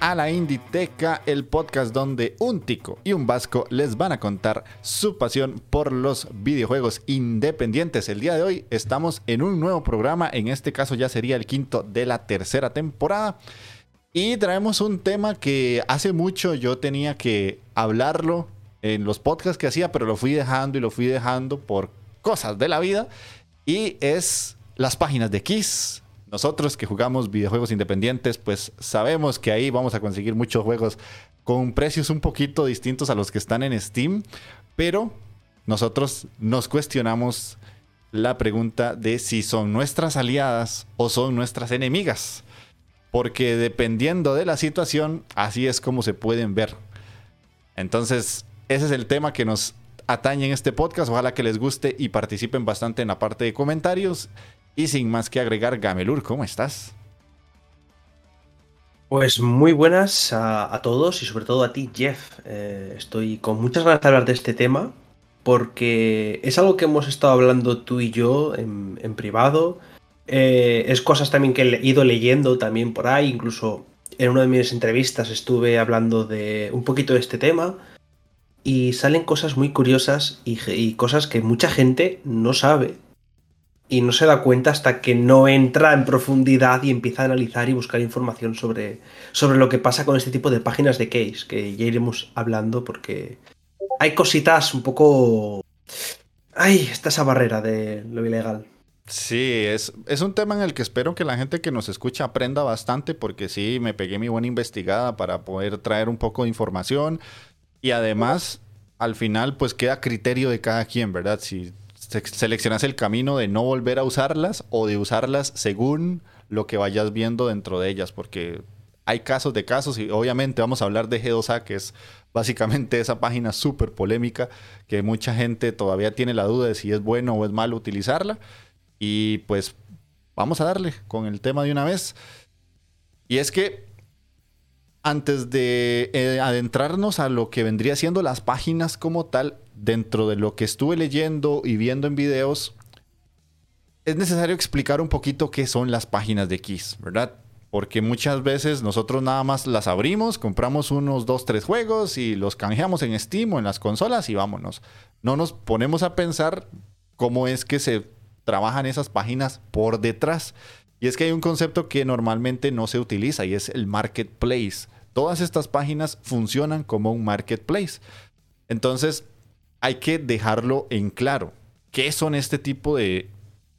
A la Inditeca, el podcast donde un tico y un vasco les van a contar su pasión por los videojuegos independientes. El día de hoy estamos en un nuevo programa, en este caso ya sería el quinto de la tercera temporada. Y traemos un tema que hace mucho yo tenía que hablarlo en los podcasts que hacía, pero lo fui dejando y lo fui dejando por cosas de la vida. Y es las páginas de Kiss, nosotros que jugamos videojuegos independientes, pues sabemos que ahí vamos a conseguir muchos juegos con precios un poquito distintos a los que están en Steam, pero nosotros nos cuestionamos la pregunta de si son nuestras aliadas o son nuestras enemigas. Porque dependiendo de la situación, así es como se pueden ver. Entonces, ese es el tema que nos atañe en este podcast. Ojalá que les guste y participen bastante en la parte de comentarios. Y sin más que agregar, Gamelur, ¿cómo estás? Pues muy buenas a, todos y sobre todo a ti, Jeff. Eh, estoy con muchas ganas de hablar de este tema porque es algo que hemos estado hablando tú y yo en, privado. Eh, es cosas también que he ido leyendo también por ahí, incluso en una de mis entrevistas estuve hablando de un poquito de este tema y salen cosas muy curiosas y cosas que mucha gente no sabe y no se da cuenta hasta que no entra en profundidad y empieza a analizar y buscar información sobre, sobre lo que pasa con este tipo de páginas de case, que ya iremos hablando porque hay cositas un poco... Ay, está esa barrera de lo ilegal. Sí, es, es un tema en el que espero que la gente que nos escucha aprenda bastante porque sí, me pegué mi buena investigada para poder traer un poco de información y además al final pues queda criterio de cada quien, ¿verdad? Si seleccionas el camino de no volver a usarlas o de usarlas según lo que vayas viendo dentro de ellas, porque hay casos de casos y obviamente vamos a hablar de G2A, que es básicamente esa página súper polémica que mucha gente todavía tiene la duda de si es bueno o es malo utilizarla. Y pues vamos a darle con el tema de una vez. Y es que antes de eh, adentrarnos a lo que vendría siendo las páginas como tal, dentro de lo que estuve leyendo y viendo en videos, es necesario explicar un poquito qué son las páginas de Kiss, ¿verdad? Porque muchas veces nosotros nada más las abrimos, compramos unos dos, tres juegos y los canjeamos en Steam o en las consolas y vámonos. No nos ponemos a pensar cómo es que se trabajan esas páginas por detrás. Y es que hay un concepto que normalmente no se utiliza y es el marketplace. Todas estas páginas funcionan como un marketplace. Entonces, hay que dejarlo en claro. ¿Qué son este tipo de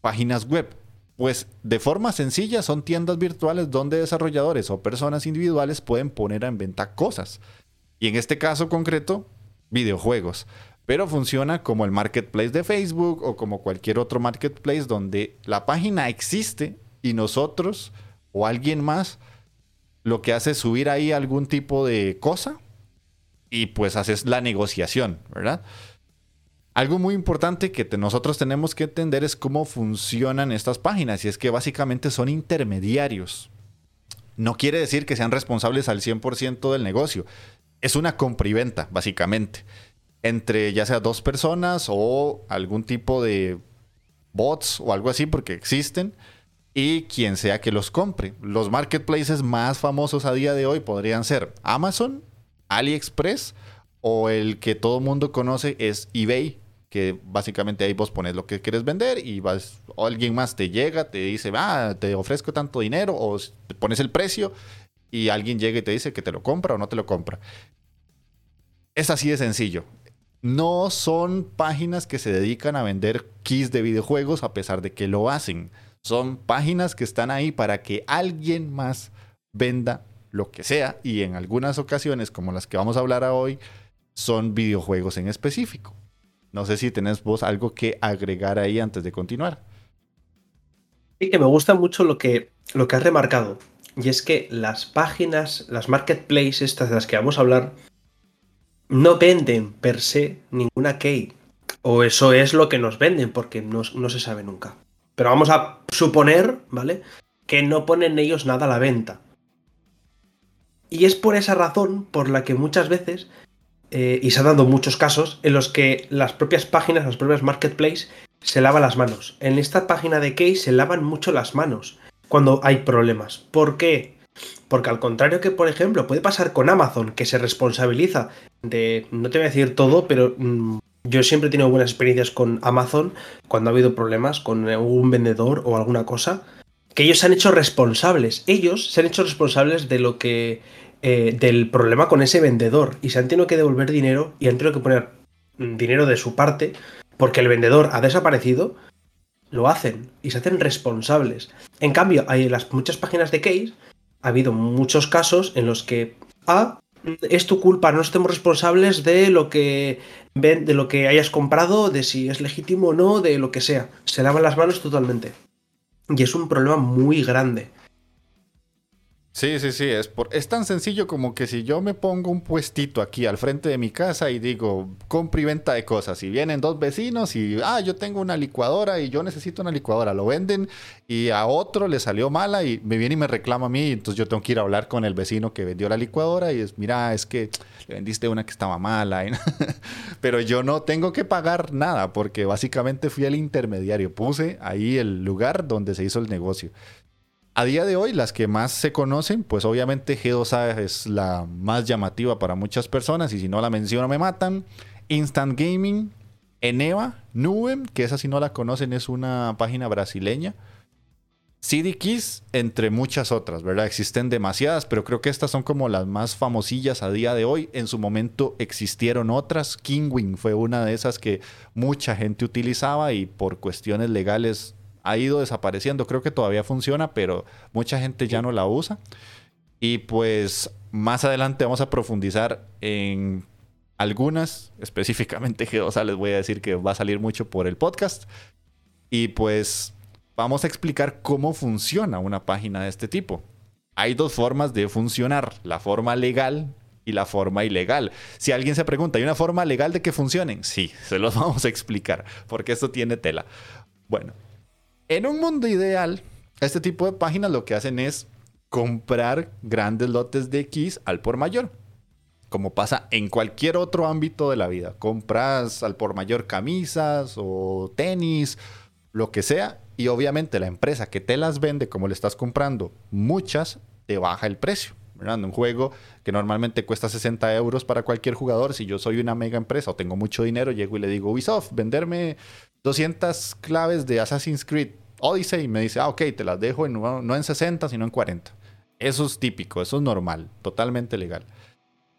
páginas web? Pues de forma sencilla son tiendas virtuales donde desarrolladores o personas individuales pueden poner en venta cosas. Y en este caso concreto, videojuegos. Pero funciona como el marketplace de Facebook o como cualquier otro marketplace donde la página existe y nosotros o alguien más lo que hace es subir ahí algún tipo de cosa y pues haces la negociación, ¿verdad? Algo muy importante que nosotros tenemos que entender es cómo funcionan estas páginas y es que básicamente son intermediarios. No quiere decir que sean responsables al 100% del negocio. Es una compra y venta, básicamente, entre ya sea dos personas o algún tipo de bots o algo así, porque existen, y quien sea que los compre. Los marketplaces más famosos a día de hoy podrían ser Amazon, AliExpress o el que todo mundo conoce es eBay, que básicamente ahí vos pones lo que quieres vender y vas, alguien más te llega, te dice, ah, te ofrezco tanto dinero, o pones el precio y alguien llega y te dice que te lo compra o no te lo compra. Es así de sencillo. No son páginas que se dedican a vender keys de videojuegos a pesar de que lo hacen. Son páginas que están ahí para que alguien más venda lo que sea y en algunas ocasiones, como las que vamos a hablar hoy, son videojuegos en específico. No sé si tenés vos algo que agregar ahí antes de continuar. Sí, que me gusta mucho lo que, lo que has remarcado. Y es que las páginas, las marketplaces, estas de las que vamos a hablar, no venden per se ninguna key. O eso es lo que nos venden, porque no, no se sabe nunca. Pero vamos a suponer, ¿vale? Que no ponen ellos nada a la venta. Y es por esa razón por la que muchas veces eh, y se han dado muchos casos en los que las propias páginas, las propias marketplaces, se lavan las manos. En esta página de Case se lavan mucho las manos cuando hay problemas. ¿Por qué? Porque al contrario que, por ejemplo, puede pasar con Amazon, que se responsabiliza de, no te voy a decir todo, pero mm, yo siempre he tenido buenas experiencias con Amazon cuando ha habido problemas con un vendedor o alguna cosa, que ellos se han hecho responsables. Ellos se han hecho responsables de lo que eh, del problema con ese vendedor y se han tenido que devolver dinero y han tenido que poner dinero de su parte porque el vendedor ha desaparecido, lo hacen y se hacen responsables. En cambio, hay en las muchas páginas de case ha habido muchos casos en los que ah, es tu culpa, no estemos responsables de lo que de lo que hayas comprado, de si es legítimo o no, de lo que sea. Se lavan las manos totalmente. Y es un problema muy grande. Sí, sí, sí, es, por, es tan sencillo como que si yo me pongo un puestito aquí al frente de mi casa y digo, compra y venta de cosas, y vienen dos vecinos y, ah, yo tengo una licuadora y yo necesito una licuadora, lo venden y a otro le salió mala y me viene y me reclama a mí, entonces yo tengo que ir a hablar con el vecino que vendió la licuadora y es, mira, es que le vendiste una que estaba mala, pero yo no tengo que pagar nada porque básicamente fui el intermediario, puse ahí el lugar donde se hizo el negocio. A día de hoy, las que más se conocen, pues obviamente G2A es la más llamativa para muchas personas y si no la menciono me matan. Instant Gaming, Eneva, Nubem, que esa si no la conocen es una página brasileña. CD Keys, entre muchas otras, ¿verdad? Existen demasiadas, pero creo que estas son como las más famosillas a día de hoy. En su momento existieron otras. Kingwing fue una de esas que mucha gente utilizaba y por cuestiones legales ha ido desapareciendo. Creo que todavía funciona, pero mucha gente ya no la usa. Y pues más adelante vamos a profundizar en algunas, específicamente G2A les voy a decir que va a salir mucho por el podcast. Y pues vamos a explicar cómo funciona una página de este tipo. Hay dos formas de funcionar, la forma legal y la forma ilegal. Si alguien se pregunta, ¿hay una forma legal de que funcionen? Sí, se los vamos a explicar, porque esto tiene tela. Bueno, en un mundo ideal, este tipo de páginas lo que hacen es comprar grandes lotes de X al por mayor. Como pasa en cualquier otro ámbito de la vida. Compras al por mayor camisas o tenis, lo que sea. Y obviamente la empresa que te las vende, como le estás comprando muchas, te baja el precio. Un juego que normalmente cuesta 60 euros para cualquier jugador. Si yo soy una mega empresa o tengo mucho dinero, llego y le digo, Ubisoft, venderme 200 claves de Assassin's Creed Odyssey y me dice, ah, ok, te las dejo en, no en 60, sino en 40. Eso es típico, eso es normal, totalmente legal.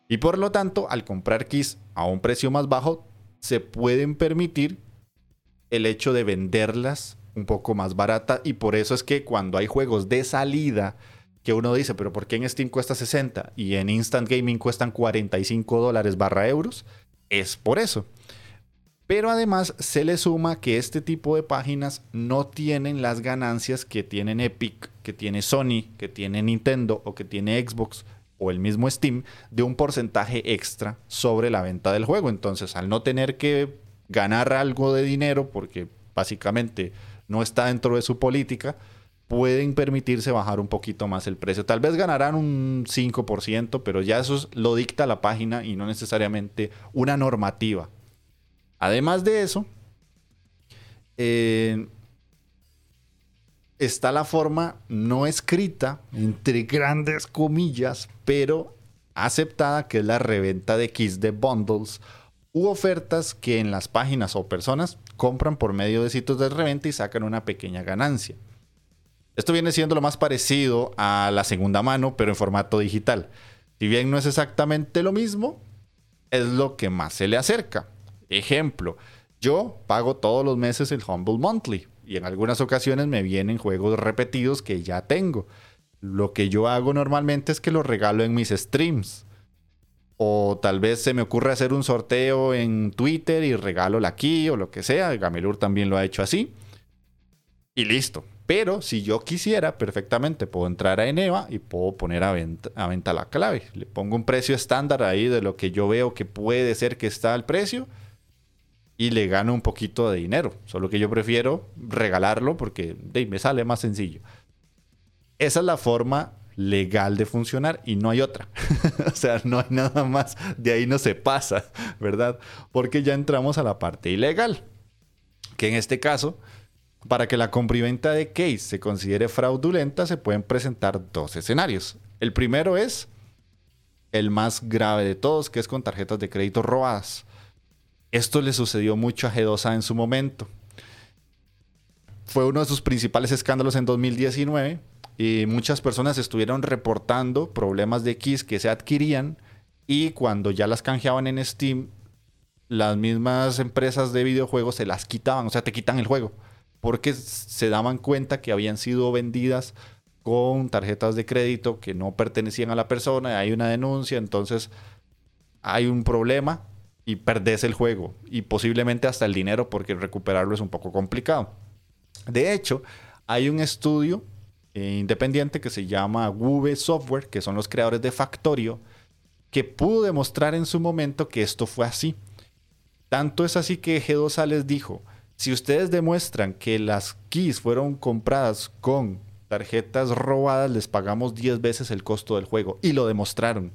Y por lo tanto, al comprar keys a un precio más bajo, se pueden permitir el hecho de venderlas un poco más barata y por eso es que cuando hay juegos de salida que uno dice, pero ¿por qué en Steam cuesta 60 y en Instant Gaming cuestan 45 dólares barra euros? Es por eso. Pero además se le suma que este tipo de páginas no tienen las ganancias que tienen Epic, que tiene Sony, que tiene Nintendo o que tiene Xbox o el mismo Steam de un porcentaje extra sobre la venta del juego. Entonces, al no tener que ganar algo de dinero, porque básicamente no está dentro de su política, pueden permitirse bajar un poquito más el precio. Tal vez ganarán un 5%, pero ya eso lo dicta la página y no necesariamente una normativa Además de eso, eh, está la forma no escrita, entre grandes comillas, pero aceptada, que es la reventa de kits de bundles u ofertas que en las páginas o personas compran por medio de sitios de reventa y sacan una pequeña ganancia. Esto viene siendo lo más parecido a la segunda mano, pero en formato digital. Si bien no es exactamente lo mismo, es lo que más se le acerca. Ejemplo, yo pago todos los meses el Humble Monthly y en algunas ocasiones me vienen juegos repetidos que ya tengo. Lo que yo hago normalmente es que los regalo en mis streams. O tal vez se me ocurre hacer un sorteo en Twitter y regalo la key o lo que sea. Gamelur también lo ha hecho así. Y listo. Pero si yo quisiera, perfectamente puedo entrar a Eneva y puedo poner a a venta la clave. Le pongo un precio estándar ahí de lo que yo veo que puede ser que está el precio y le gano un poquito de dinero. Solo que yo prefiero regalarlo porque me sale más sencillo. Esa es la forma legal de funcionar y no hay otra. o sea, no hay nada más. De ahí no se pasa, ¿verdad? Porque ya entramos a la parte ilegal. Que en este caso, para que la compra y venta de case se considere fraudulenta, se pueden presentar dos escenarios. El primero es el más grave de todos, que es con tarjetas de crédito robadas. Esto le sucedió mucho a G2A en su momento. Fue uno de sus principales escándalos en 2019 y muchas personas estuvieron reportando problemas de keys que se adquirían y cuando ya las canjeaban en Steam, las mismas empresas de videojuegos se las quitaban, o sea, te quitan el juego, porque se daban cuenta que habían sido vendidas con tarjetas de crédito que no pertenecían a la persona, hay una denuncia, entonces hay un problema y perdés el juego y posiblemente hasta el dinero porque recuperarlo es un poco complicado. De hecho, hay un estudio eh, independiente que se llama Wube Software, que son los creadores de Factorio, que pudo demostrar en su momento que esto fue así. Tanto es así que G2A les dijo, si ustedes demuestran que las keys fueron compradas con tarjetas robadas, les pagamos 10 veces el costo del juego. Y lo demostraron.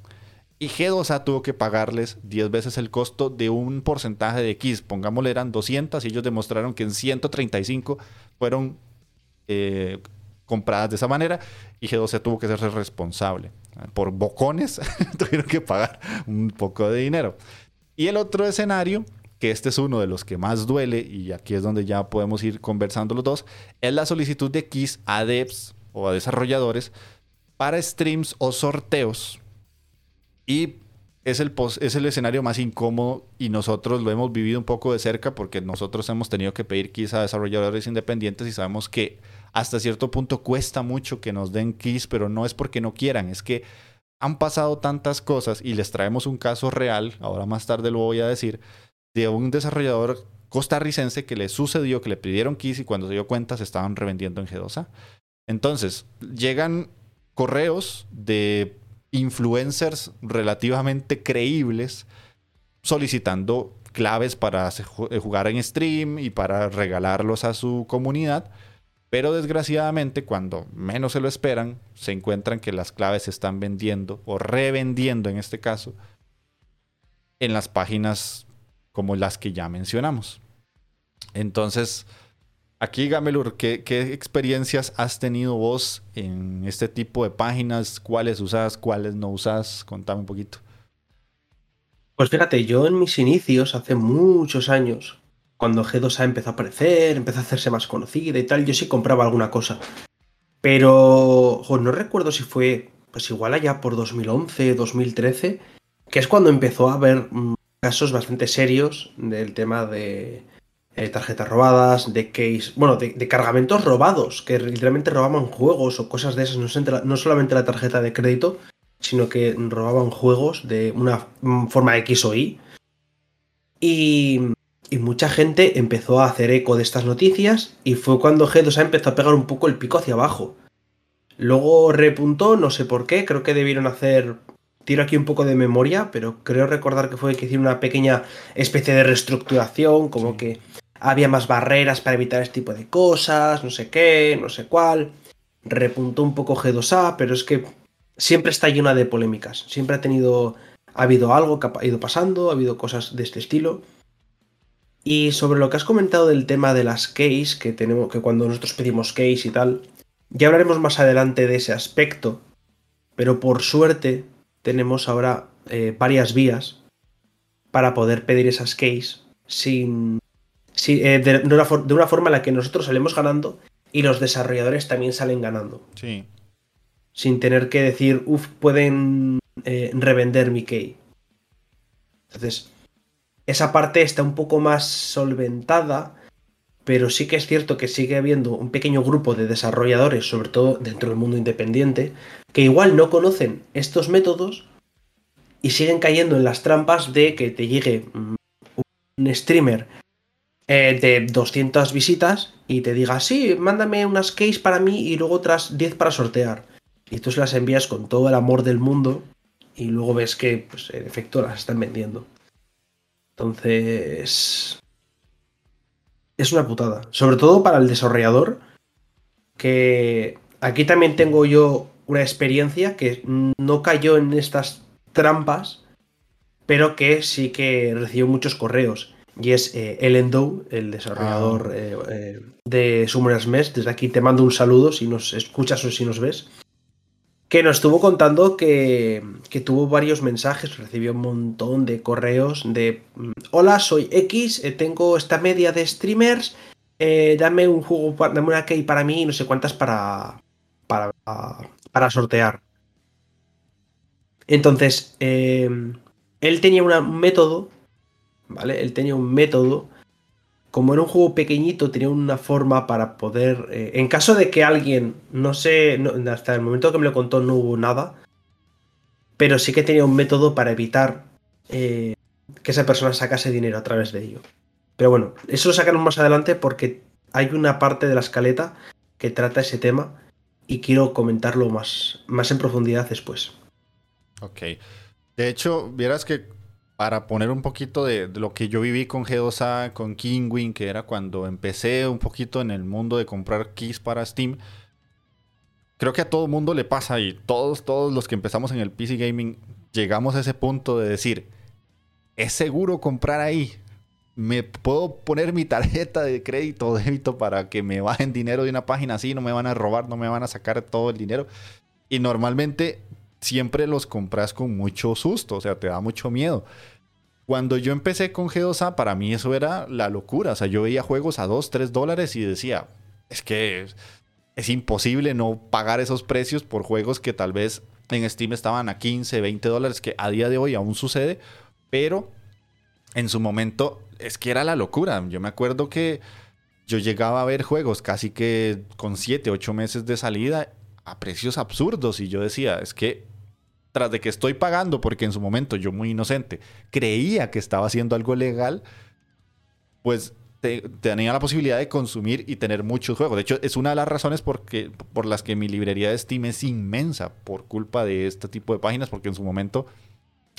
Y G2A tuvo que pagarles 10 veces el costo de un porcentaje de X. Pongámosle, eran 200 y ellos demostraron que en 135 fueron eh, compradas de esa manera y G2A tuvo que ser responsable. Por bocones tuvieron que pagar un poco de dinero. Y el otro escenario, que este es uno de los que más duele y aquí es donde ya podemos ir conversando los dos, es la solicitud de X a devs o a desarrolladores para streams o sorteos y es el, es el escenario más incómodo y nosotros lo hemos vivido un poco de cerca porque nosotros hemos tenido que pedir keys a desarrolladores independientes y sabemos que hasta cierto punto cuesta mucho que nos den keys, pero no es porque no quieran, es que han pasado tantas cosas y les traemos un caso real, ahora más tarde lo voy a decir, de un desarrollador costarricense que le sucedió que le pidieron keys y cuando se dio cuenta se estaban revendiendo en G2A. Entonces, llegan correos de influencers relativamente creíbles solicitando claves para eh, jugar en stream y para regalarlos a su comunidad. Pero desgraciadamente, cuando menos se lo esperan, se encuentran que las claves se están vendiendo o revendiendo en este caso en las páginas como las que ya mencionamos. Entonces, Aquí, Gamelur, ¿qué, experiencias has tenido vos en este tipo de páginas? ¿Cuáles usas, cuáles no usas? Contame un poquito. Pues fíjate, yo en mis inicios, hace muchos años, cuando G2A empezó a aparecer, empezó a hacerse más conocida y tal, yo sí compraba alguna cosa. Pero no recuerdo si fue, pues igual allá por 2011, 2013, que es cuando empezó a haber mm, casos bastante serios del tema de eh, tarjetas robadas, de case, bueno, de, cargamentos robados, que literalmente robaban juegos o cosas de esas, no, solamente la tarjeta de crédito, sino que robaban juegos de una forma X o Y. Y, y, mucha gente empezó a hacer eco de estas noticias y fue cuando G2A empezó a pegar un poco el pico hacia abajo. Luego repuntó, no sé por qué, creo que debieron hacer tiro aquí un poco de memoria, pero creo recordar que fue que hicieron una pequeña especie de reestructuración, como que había más barreras para evitar este tipo de cosas, no sé qué, no sé cuál. Repuntó un poco G2A, pero es que siempre está llena de polémicas. Siempre ha tenido. Ha habido algo que ha ido pasando, ha habido cosas de este estilo. Y sobre lo que has comentado del tema de las keys, que tenemos, que cuando nosotros pedimos keys y tal, ya hablaremos más adelante de ese aspecto. Pero por suerte tenemos ahora eh, varias vías para poder pedir esas keys sin, eh, de, una de, una forma en la que nosotros salimos ganando y los desarrolladores también salen ganando. Sí. Sin tener que decir, uff, pueden eh, revender mi key. Entonces, esa parte está un poco más solventada, pero sí que es cierto que sigue habiendo un pequeño grupo de desarrolladores, sobre todo dentro del mundo independiente, que igual no conocen estos métodos y siguen cayendo en las trampas de que te llegue mm, un streamer eh, de 200 visitas y te diga, sí, mándame unas keys para mí y luego otras 10 para sortear. Y tú se las envías con todo el amor del mundo y luego ves que, pues, en efecto, las están vendiendo. Entonces... Es una putada. Sobre todo para el desarrollador, que aquí también tengo yo una experiencia que no cayó en estas trampas, pero que sí que recibió muchos correos y es eh, Ellen Doe, el desarrollador ah. eh, eh, de Summoners Mesh. Desde aquí te mando un saludo si nos escuchas o si nos ves. Que nos estuvo contando que, que tuvo varios mensajes, recibió un montón de correos de mm, Hola, soy X, tengo esta media de streamers, dame un juego, dame una key para mí y no sé cuántas para, para, para sortear. Entonces, él tenía un método ¿vale? Él tenía un método, como era un juego pequeñito, tenía una forma para poder, eh, en caso de que alguien, no sé, hasta el momento que me lo contó no hubo nada, pero sí que tenía un método para evitar eh, que esa persona sacase dinero a través de ello. Pero bueno, eso lo sacaremos más adelante porque hay una parte de la escaleta que trata ese tema y quiero comentarlo más, más en profundidad después. Ok. De hecho, vieras que para poner un poquito de, lo que yo viví con G2A, con Kingwin, que era cuando empecé un poquito en el mundo de comprar keys para Steam. Creo que a todo mundo le pasa y todos, todos los que empezamos en el PC Gaming llegamos a ese punto de decir, ¿es seguro comprar ahí? ¿Me puedo poner mi tarjeta de crédito o débito para que me bajen dinero de una página así? No me van a robar, no me van a sacar todo el dinero. Y normalmente siempre los compras con mucho susto, o sea, te da mucho miedo. Cuando yo empecé con G2A, para mí eso era la locura. O sea, yo veía juegos a 2, 3 dólares y decía, es que es, imposible no pagar esos precios por juegos que tal vez en Steam estaban a 15, 20 dólares, que a día de hoy aún sucede, pero en su momento es que era la locura. Yo me acuerdo que yo llegaba a ver juegos casi que con 7, 8 meses de salida a precios absurdos y yo decía, es que tras de que estoy pagando, porque en su momento yo muy inocente creía que estaba haciendo algo legal, pues tenía la posibilidad de consumir y tener muchos juegos. De hecho, es una de las razones porque, por las que mi librería de Steam es inmensa por culpa de este tipo de páginas, porque en su momento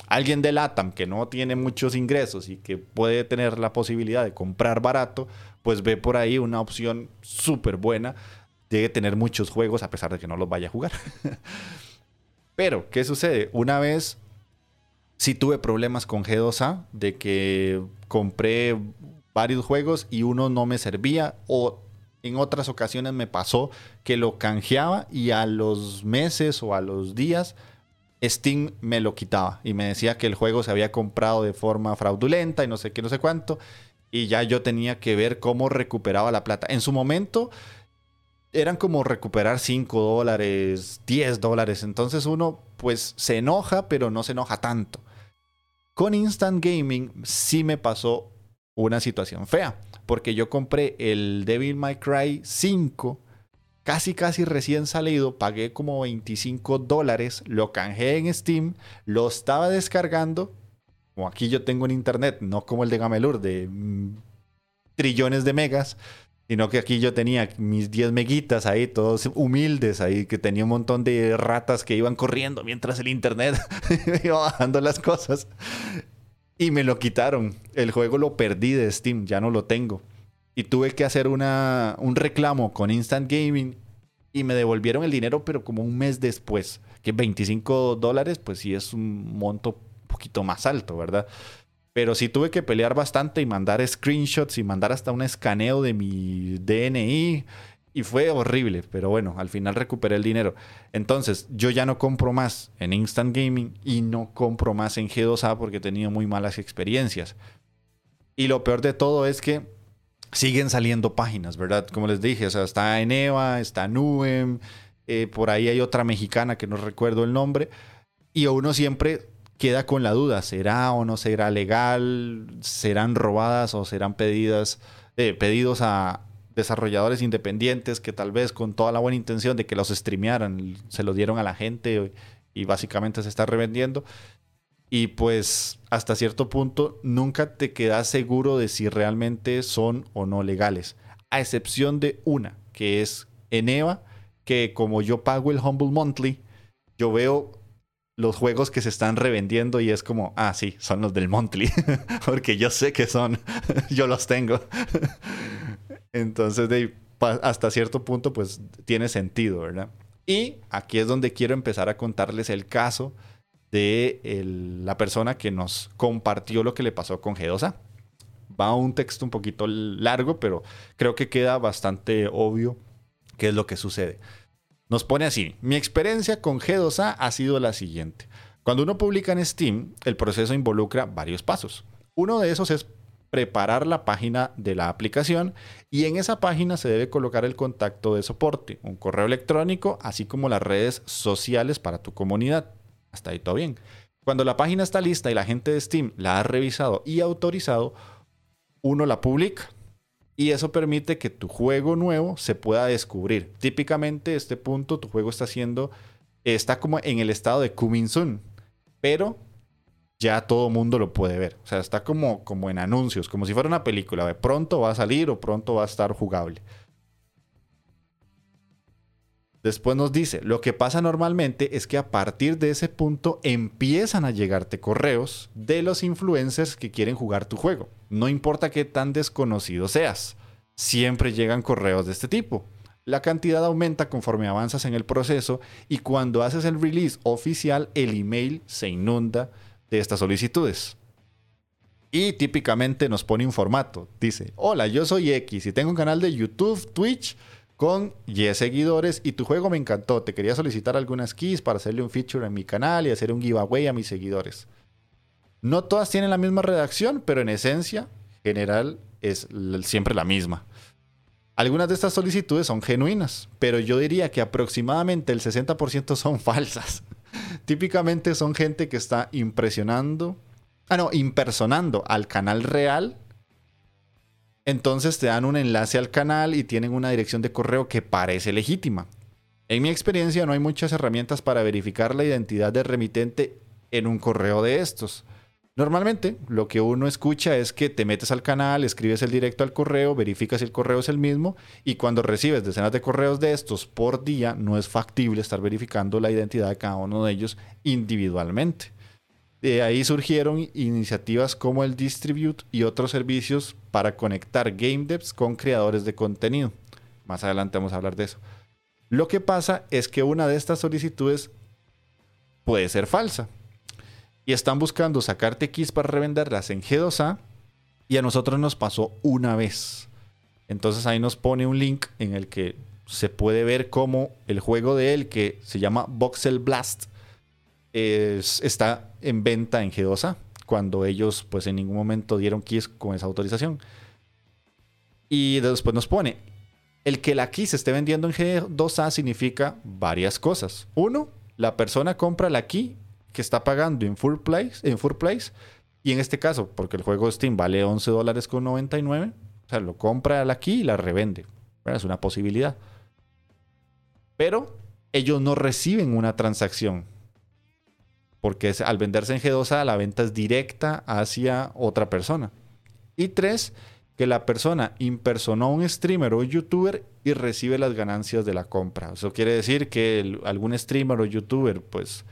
alguien de LATAM que no tiene muchos ingresos y que puede tener la posibilidad de comprar barato, pues ve por ahí una opción súper buena de tener muchos juegos a pesar de que no los vaya a jugar. Pero, ¿qué sucede? Una vez sí tuve problemas con G2A de que compré varios juegos y uno no me servía o en otras ocasiones me pasó que lo canjeaba y a los meses o a los días Steam me lo quitaba y me decía que el juego se había comprado de forma fraudulenta y no sé qué, no sé cuánto. Y ya yo tenía que ver cómo recuperaba la plata. En su momento eran como recuperar 5 dólares, 10 dólares. Entonces uno pues se enoja, pero no se enoja tanto. Con Instant Gaming sí me pasó una situación fea, porque yo compré el Devil May Cry 5, casi casi recién salido, pagué como 25 dólares, lo canjeé en Steam, lo estaba descargando, como aquí yo tengo en internet, no como el de Gamelur de mm, trillones de megas, Sino que aquí yo tenía mis 10 meguitas ahí, todos humildes ahí, que tenía un montón de ratas que iban corriendo mientras el internet iba bajando las cosas. Y me lo quitaron. El juego lo perdí de Steam, ya no lo tengo. Y tuve que hacer una, un reclamo con Instant Gaming y me devolvieron el dinero, pero como un mes después. Que 25 dólares, pues sí es un monto un poquito más alto, ¿verdad? Pero sí tuve que pelear bastante y mandar screenshots y mandar hasta un escaneo de mi DNI Y fue horrible, pero bueno, al final recuperé el dinero. Entonces, yo ya no compro más en Instant Gaming y no compro más en G2A porque he tenido muy malas experiencias. Y lo peor de todo es que siguen saliendo páginas, ¿verdad? Como les dije, o sea, está Eneva, está Nuem, eh, por ahí hay otra mexicana que no recuerdo el nombre. Y uno siempre queda con la duda, ¿será o no será legal? ¿Serán robadas o serán pedidas, eh, pedidos a, desarrolladores independientes que tal vez con toda la buena intención de que los streamearan, se lo dieron a la gente y básicamente se está revendiendo. Y pues hasta cierto punto nunca te quedas seguro de si realmente son o no legales. A excepción de una, que es Eneva, que como yo pago el Humble Monthly, yo veo los juegos que se están revendiendo y es como, ah, sí, son los del Monthly, porque yo sé que son, yo los tengo. Entonces, hasta cierto punto, pues tiene sentido, ¿verdad? Y aquí es donde quiero empezar a contarles el caso de la persona que nos compartió lo que le pasó con G2A. Va un texto un poquito largo, pero creo que queda bastante obvio qué es lo que sucede. Nos pone así, mi experiencia con G2A ha sido la siguiente. Cuando uno publica en Steam, el proceso involucra varios pasos. Uno de esos es preparar la página de la aplicación y en esa página se debe colocar el contacto de soporte, un correo electrónico, así como las redes sociales para tu comunidad. Hasta ahí todo bien. Cuando la página está lista y la gente de Steam la ha revisado y autorizado, uno la publica. Y eso permite que tu juego nuevo se pueda descubrir. Típicamente este punto tu juego está haciendo, está como en el estado de coming soon. Pero ya todo mundo lo puede ver. O sea, está como, como en anuncios, como si fuera una película. De pronto va a salir o pronto va a estar jugable. Después nos dice, lo que pasa normalmente es que a partir de ese punto empiezan a llegarte correos de los influencers que quieren jugar tu juego. No importa qué tan desconocido seas, siempre llegan correos de este tipo. La cantidad aumenta conforme avanzas en el proceso y cuando haces el release oficial, el email se inunda de estas solicitudes. Y típicamente nos pone un formato. Dice, hola, yo soy X y tengo un canal de YouTube, Twitch con Y seguidores y tu juego me encantó. Te quería solicitar algunas keys para hacerle un feature en mi canal y hacer un giveaway a mis seguidores. No todas tienen la misma redacción, pero en esencia general es siempre la misma. Algunas de estas solicitudes son genuinas, pero yo diría que aproximadamente el 60% son falsas. Típicamente son gente que está impresionando, ah no, impersonando al canal real. Entonces te dan un enlace al canal y tienen una dirección de correo que parece legítima. En mi experiencia no hay muchas herramientas para verificar la identidad del remitente en un correo de estos. Normalmente lo que uno escucha es que te metes al canal, escribes el directo al correo, verificas si el correo es el mismo y cuando recibes decenas de correos de estos por día no es factible estar verificando la identidad de cada uno de ellos individualmente. De ahí surgieron iniciativas como el Distribute y otros servicios para conectar game devs con creadores de contenido. Más adelante vamos a hablar de eso. Lo que pasa es que una de estas solicitudes puede ser falsa y están buscando sacarte keys para revenderlas en G2A y a nosotros nos pasó una vez. Entonces ahí nos pone un link en el que se puede ver cómo el juego de él, que se llama Voxel Blast, está en venta en G2A, cuando ellos pues en ningún momento dieron keys con esa autorización. Y después nos pone, el que la key se esté vendiendo en G2A significa varias cosas. Uno, la persona compra la key que está pagando en Full Place, en Full y en este caso, porque el juego Steam vale 11 dólares con 99, o sea, lo compra aquí y la revende. Es una posibilidad. Pero ellos no reciben una transacción. Porque al venderse en G2A, la venta es directa hacia otra persona. Y tres, que la persona impersonó a un streamer o youtuber y recibe las ganancias de la compra. Eso quiere decir que algún streamer o youtuber, pues,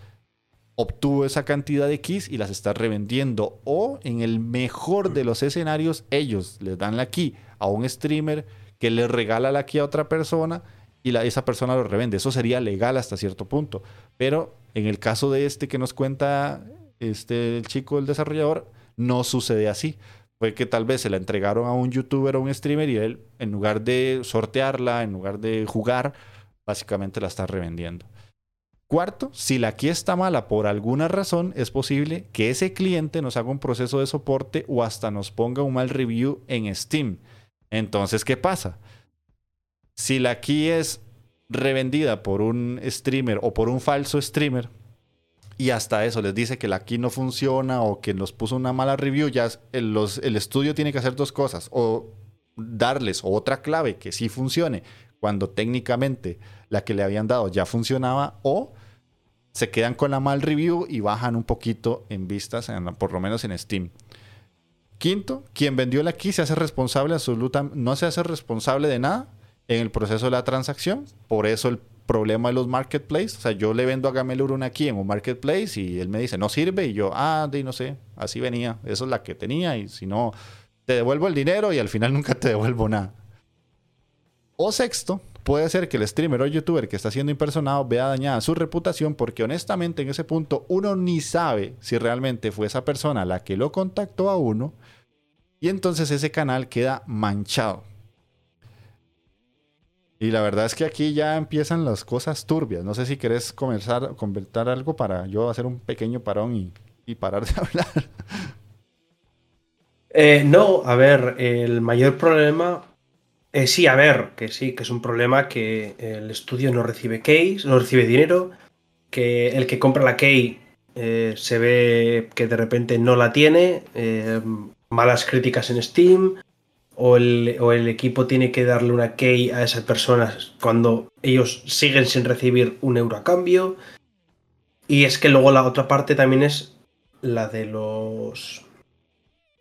obtuvo esa cantidad de keys y las está revendiendo. O en el mejor de los escenarios, ellos les dan la key a un streamer que le regala la key a otra persona y la, esa persona lo revende. Eso sería legal hasta cierto punto. Pero en el caso de este que nos cuenta este, el chico, el desarrollador, no sucede así. fue que tal vez se la entregaron a un youtuber o un streamer y él, en lugar de sortearla, en lugar de jugar, básicamente la está revendiendo. Cuarto, si la key está mala por alguna razón, es posible que ese cliente nos haga un proceso de soporte o hasta nos ponga un mal review en Steam. Entonces, ¿qué pasa? Si la key es revendida por un streamer o por un falso streamer, y hasta eso les dice que la key no funciona o que nos puso una mala review, ya el, el estudio tiene que hacer dos cosas, o darles otra clave que sí funcione cuando técnicamente la que le habían dado ya funcionaba, o se quedan con la mal review y bajan un poquito en vistas, por lo menos en Steam. Quinto, quien vendió la key se hace responsable absoluta, no se hace responsable de nada en el proceso de la transacción, por eso el problema de los marketplaces. O sea, yo le vendo a Gamelur una aquí en un marketplace y él me dice, no sirve. Y yo, ah, de, no sé, así venía. Eso es la que tenía. Y si no, te devuelvo el dinero y al final nunca te devuelvo nada. O sexto, puede ser que el streamer o youtuber que está siendo impersonado vea dañada su reputación porque honestamente en ese punto uno ni sabe si realmente fue esa persona la que lo contactó a uno y entonces ese canal queda manchado. Y la verdad es que aquí ya empiezan las cosas turbias. No sé si querés comenzar, convertir algo para yo hacer un pequeño parón y, parar de hablar. Eh, no, a ver, el mayor problema. Eh, sí, a ver, que sí, que es un problema que el estudio no recibe keys, no recibe dinero, que el que compra la key eh, se ve que de repente no la tiene, malas críticas en Steam, o el, equipo tiene que darle una key a esas personas cuando ellos siguen sin recibir un euro a cambio. Y es que luego la otra parte también es la de los.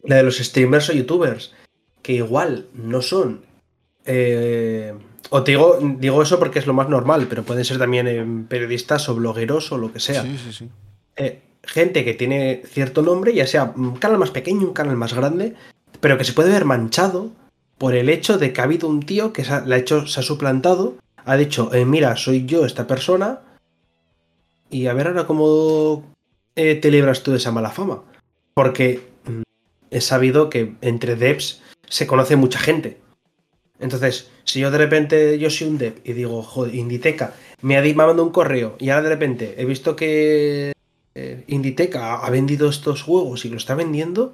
La de los streamers o youtubers. Que igual no son. Eh, o te digo, digo eso porque es lo más normal, pero pueden ser también eh, periodistas o blogueros o lo que sea. Sí, sí, sí. Eh, gente que tiene cierto nombre, ya sea un canal más pequeño, un canal más grande, pero que se puede ver manchado por el hecho de que ha habido un tío que se ha, hecho, se ha suplantado, ha dicho, eh, mira, soy yo esta persona, y a ver ahora cómo eh, te libras tú de esa mala fama. Porque mm, he sabido que entre devs se conoce mucha gente. Entonces, si yo de repente yo soy un dev y digo, joder, Inditeca, me ha mandado un correo y ahora de repente he visto que eh, Inditeca ha vendido estos juegos y lo está vendiendo,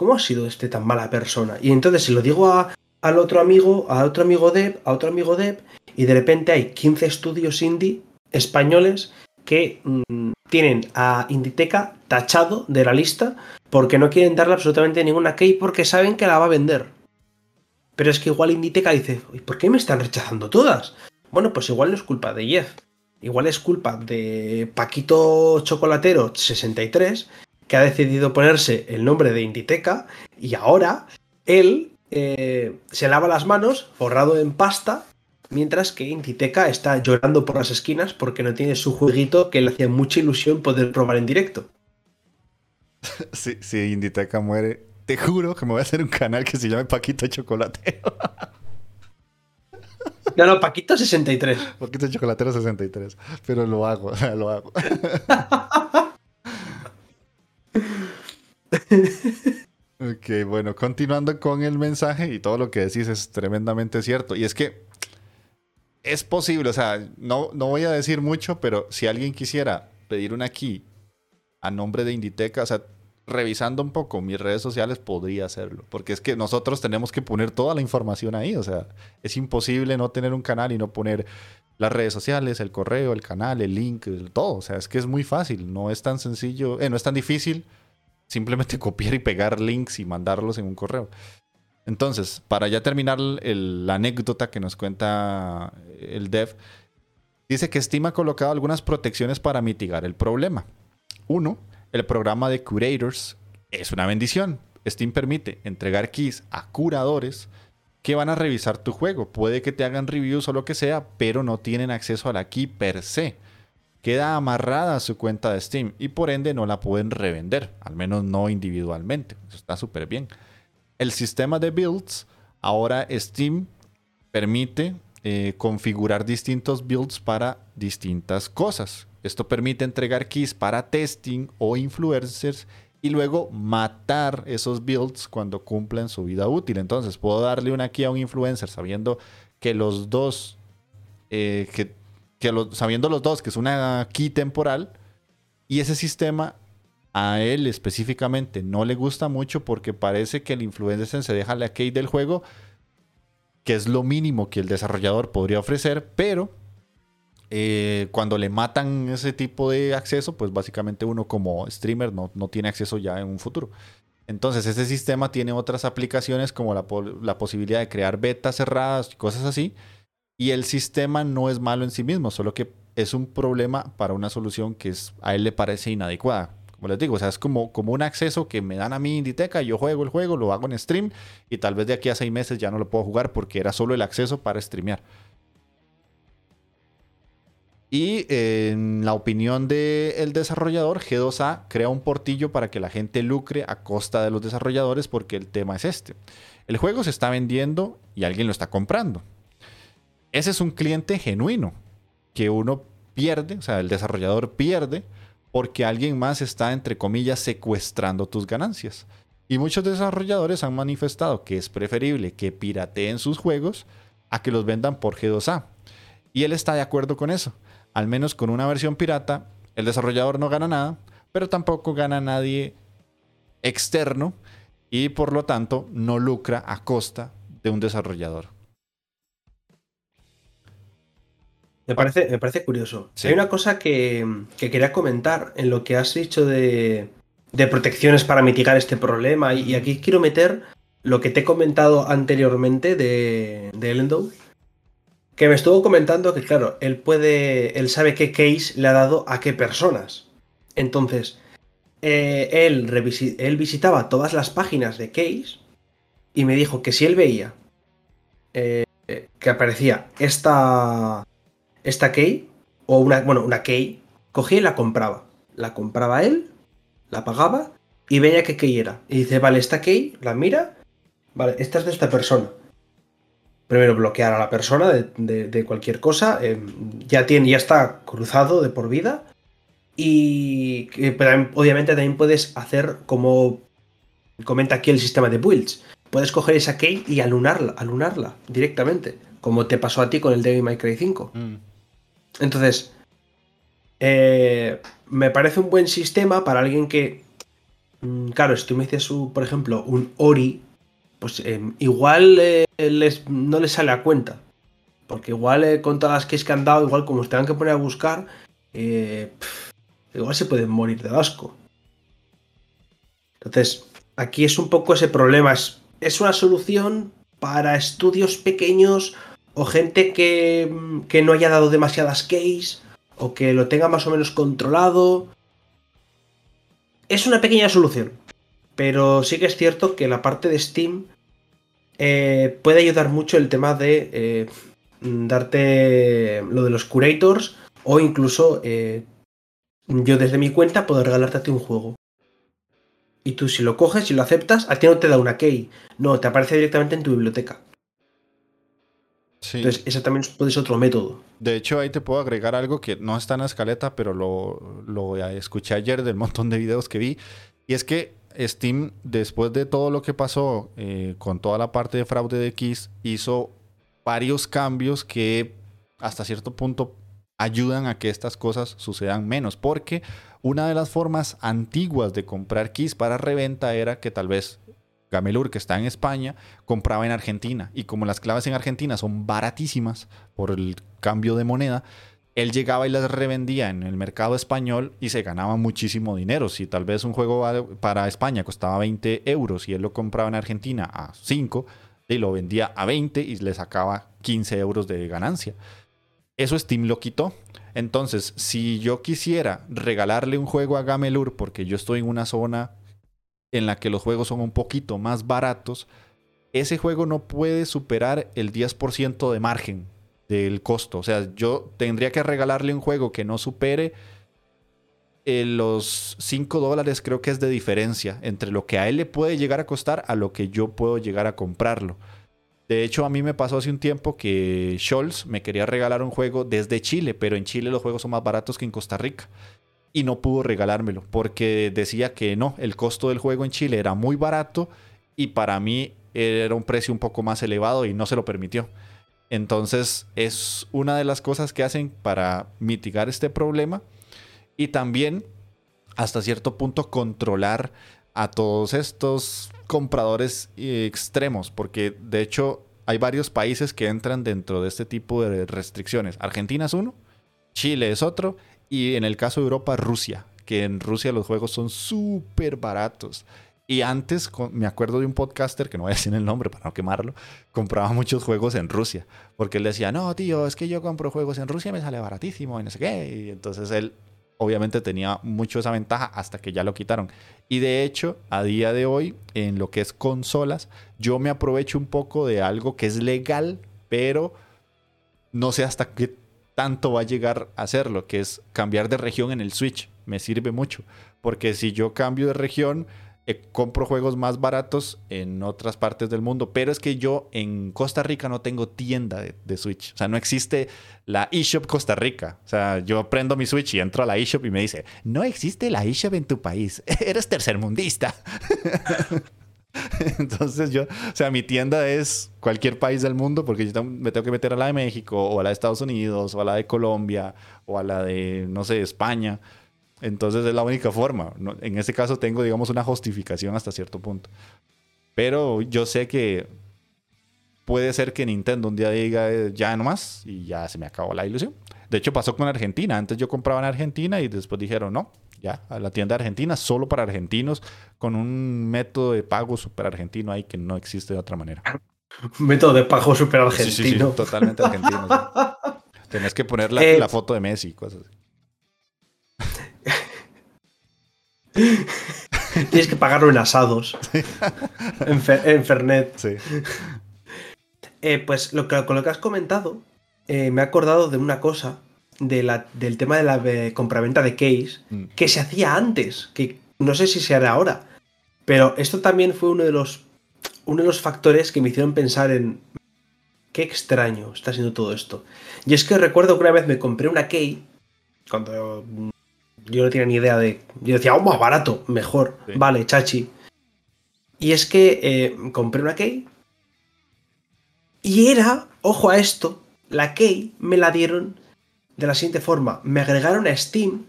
¿cómo ha sido este tan mala persona? Y entonces se lo digo a, al otro amigo, a otro amigo dev, a otro amigo dev, y de repente hay 15 estudios indie españoles que mm, tienen a Inditeca tachado de la lista porque no quieren darle absolutamente ninguna key porque saben que la va a vender. Pero es que igual Inditeca dice, ¿y por qué me están rechazando todas? Bueno, pues igual no es culpa de Jeff. Igual es culpa de Paquito Chocolatero 63 que ha decidido ponerse el nombre de Inditeca y ahora él eh, se lava las manos, forrado en pasta, mientras que Inditeca está llorando por las esquinas porque no tiene su jueguito que le hacía mucha ilusión poder probar en directo. Si, Inditeca muere, te juro que me voy a hacer un canal que se llame Paquito Chocolatero. No, no, Paquito 63. Paquito Chocolatero 63. Pero lo hago, lo hago. Ok, bueno, continuando con el mensaje y todo lo que decís es tremendamente cierto. Y es que es posible, o sea, no, no voy a decir mucho, pero si alguien quisiera pedir una key a nombre de Inditeca, o sea, revisando un poco mis redes sociales podría hacerlo, porque es que nosotros tenemos que poner toda la información ahí, o sea, es imposible no tener un canal y no poner las redes sociales, el correo, el canal, el link, todo, o sea, es que es muy fácil, no es tan sencillo, eh, no es tan difícil simplemente copiar y pegar links y mandarlos en un correo. Entonces, para ya terminar la anécdota que nos cuenta el dev, dice que Steam ha colocado algunas protecciones para mitigar el problema. Uno, el programa de Curators es una bendición. Steam permite entregar keys a curadores que van a revisar tu juego. Puede que te hagan reviews o lo que sea, pero no tienen acceso a la key per se queda amarrada a su cuenta de Steam y por ende no la pueden revender, al menos no individualmente. Eso está súper bien. El sistema de builds, ahora Steam permite eh, configurar distintos builds para distintas cosas. Esto permite entregar keys para testing o influencers y luego matar esos builds cuando cumplen su vida útil. Entonces puedo darle una key a un influencer sabiendo que los dos, eh, que, sabiendo los dos que es una key temporal y ese sistema a él específicamente no le gusta mucho porque parece que el influencer se deja la key del juego, que es lo mínimo que el desarrollador podría ofrecer, pero eh, cuando le matan ese tipo de acceso, pues básicamente uno como streamer no, no tiene acceso ya en un futuro. Entonces, ese sistema tiene otras aplicaciones como la, la, posibilidad de crear betas cerradas y cosas así. Y el sistema no es malo en sí mismo, solo que es un problema para una solución que es, a él le parece inadecuada. Como les digo, o sea, es como, como un acceso que me dan a mí Inditeca, yo juego el juego, lo hago en stream y tal vez de aquí a seis meses ya no lo puedo jugar porque era solo el acceso para streamear. Y en la opinión del desarrollador, G2A crea un portillo para que la gente lucre a costa de los desarrolladores porque el tema es este. El juego se está vendiendo y alguien lo está comprando. Ese es un cliente genuino que uno pierde, o sea, el desarrollador pierde porque alguien más está, entre comillas, secuestrando tus ganancias. Y muchos desarrolladores han manifestado que es preferible que pirateen sus juegos a que los vendan por G2A. Y él está de acuerdo con eso al menos con una versión pirata, el desarrollador no gana nada, pero tampoco gana nadie externo y por lo tanto no lucra a costa de un desarrollador. Me parece, me parece curioso. Hay una cosa que, quería comentar en lo que has dicho de, protecciones para mitigar este problema y, aquí quiero meter lo que te he comentado anteriormente de, de Ellendow que me estuvo comentando que, claro, él puede, él sabe qué case le ha dado a qué personas. Entonces, eh, él, él visitaba todas las páginas de case y me dijo que si él veía eh, que aparecía esta, esta key, o una, bueno, una key, cogía y la compraba. La compraba él, la pagaba y veía qué key era. Y dice, vale, esta key, la mira, vale, esta es de esta persona primero bloquear a la persona de, cualquier cosa, eh, ya, tiene, ya está cruzado de por vida. Y obviamente también puedes hacer como comenta aquí el sistema de builds. Puedes coger esa key y alunarla, alunarla directamente, como te pasó a ti con el Devil May Cry 5. Mm. Entonces, eh, me parece un buen sistema para alguien que, mm, claro, si tú me dices, por ejemplo, un Ori, pues em, igual eh, no les sale a cuenta. Porque igual eh, con todas las que que han dado, igual como se tengan que poner a buscar, igual se pueden morir de asco. Entonces, aquí es un poco ese problema. Es, es una solución para estudios pequeños o gente que, que no haya dado demasiadas keys o que lo tenga más o menos controlado. Es una pequeña solución. Pero sí que es cierto que la parte de Steam eh, puede ayudar mucho el tema de eh, darte lo de los curators o incluso eh, yo desde mi cuenta puedo regalarte un juego. Y tú si lo coges y lo aceptas, a ti no te da una key, no, te aparece directamente en tu biblioteca. Entonces, ese también puede ser otro método. De hecho, ahí te puedo agregar algo que no está en la escaleta, pero lo, lo escuché ayer del montón de videos que vi. Y es que Steam, después de todo lo que pasó eh, con toda la parte de fraude de X, hizo varios cambios que hasta cierto punto ayudan a que estas cosas sucedan menos. Porque una de las formas antiguas de comprar keys para reventa era que tal vez Gamelur, que está en España, compraba en Argentina. Y como las claves en Argentina son baratísimas por el cambio de moneda, él llegaba y las revendía en el mercado español y se ganaba muchísimo dinero. Si tal vez un juego para España costaba 20 euros y él lo compraba en Argentina a 5 y lo vendía a 20 y le sacaba 15 euros de ganancia. Eso Steam lo quitó. Entonces, si yo quisiera regalarle un juego a Gamelur porque yo estoy en una zona en la que los juegos son un poquito más baratos, ese juego no puede superar el 10% de margen del costo. O sea, yo tendría que regalarle un juego que no supere eh, los 5 dólares, creo que es de diferencia entre lo que a él le puede llegar a costar a lo que yo puedo llegar a comprarlo. De hecho, a mí me pasó hace un tiempo que Scholz me quería regalar un juego desde Chile, pero en Chile los juegos son más baratos que en Costa Rica. Y no pudo regalármelo porque decía que no, el costo del juego en Chile era muy barato y para mí era un precio un poco más elevado y no se lo permitió. Entonces es una de las cosas que hacen para mitigar este problema y también hasta cierto punto controlar a todos estos compradores extremos, porque de hecho hay varios países que entran dentro de este tipo de restricciones. Argentina es uno, Chile es otro y en el caso de Europa Rusia, que en Rusia los juegos son súper baratos. Y antes, me acuerdo de un podcaster, que no voy a decir el nombre para no quemarlo, compraba muchos juegos en Rusia. Porque él decía, no, tío, es que yo compro juegos en Rusia y me sale baratísimo y no sé qué. Y entonces él obviamente tenía mucho esa ventaja hasta que ya lo quitaron. Y de hecho, a día de hoy, en lo que es consolas, yo me aprovecho un poco de algo que es legal, pero no sé hasta qué tanto va a llegar a hacerlo, que es cambiar de región en el Switch. Me sirve mucho. Porque si yo cambio de región, eh, compro juegos más baratos en otras partes del mundo, pero es que yo en Costa Rica no tengo tienda de, Switch. O sea, no existe la eShop Costa Rica. O sea, yo prendo mi Switch y entro a la eShop y me dice, no existe la eShop en tu país, eres tercermundista. Entonces yo, o sea, mi tienda es cualquier país del mundo porque yo me tengo que meter a la de México o a la de Estados Unidos o a la de Colombia o a la de, no sé, España. Entonces es la única forma. En este caso tengo, digamos, una justificación hasta cierto punto. Pero yo sé que puede ser que Nintendo un día diga eh, ya nomás y ya se me acabó la ilusión. De hecho pasó con Argentina. Antes yo compraba en Argentina y después dijeron no, ya, a la tienda argentina solo para argentinos con un método de pago super argentino ahí que no existe de otra manera. Un método de pago super argentino. Sí, sí, sí totalmente argentino. Tenés que poner la, eh, la, foto de Messi y cosas así. Tienes que pagarlo en asados. En, Fernet. Eh, pues lo que, con lo que has comentado, eh, me he acordado de una cosa. De la, del tema de la eh, compraventa de case mm. que se hacía antes, que no sé si se hará ahora, pero esto también fue uno de los uno de los factores que me hicieron pensar en qué extraño está siendo todo esto. Y es que recuerdo que una vez me compré una key cuando yo no tenía ni idea de. Yo decía, oh, más barato, mejor. Vale, chachi. Y es que eh, compré una key. Y era, ojo a esto, la key me la dieron de la siguiente forma. Me agregaron a Steam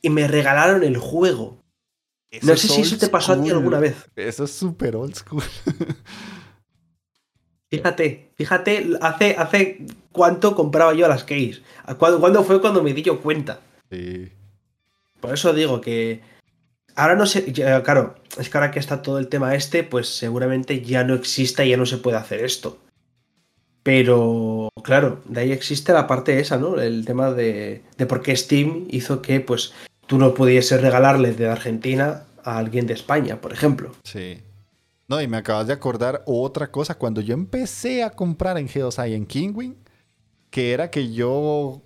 y me regalaron el juego. no sé si eso te pasó a ti alguna vez. Eso es súper old school. fíjate, fíjate, hace, hace cuánto compraba yo las keys. ¿Cuándo, fue cuando me di yo cuenta? Por eso digo que ahora no sé, claro, es que ahora que está todo el tema este, pues seguramente ya no existe y ya no se puede hacer esto. Pero, claro, de ahí existe la parte esa, ¿no? El tema de, de por qué Steam hizo que, pues, tú no pudieses regalarle de Argentina a alguien de España, por ejemplo. Sí. No, y me acabas de acordar otra cosa. Cuando yo empecé a comprar en G2I en Kingwing, que era que yo,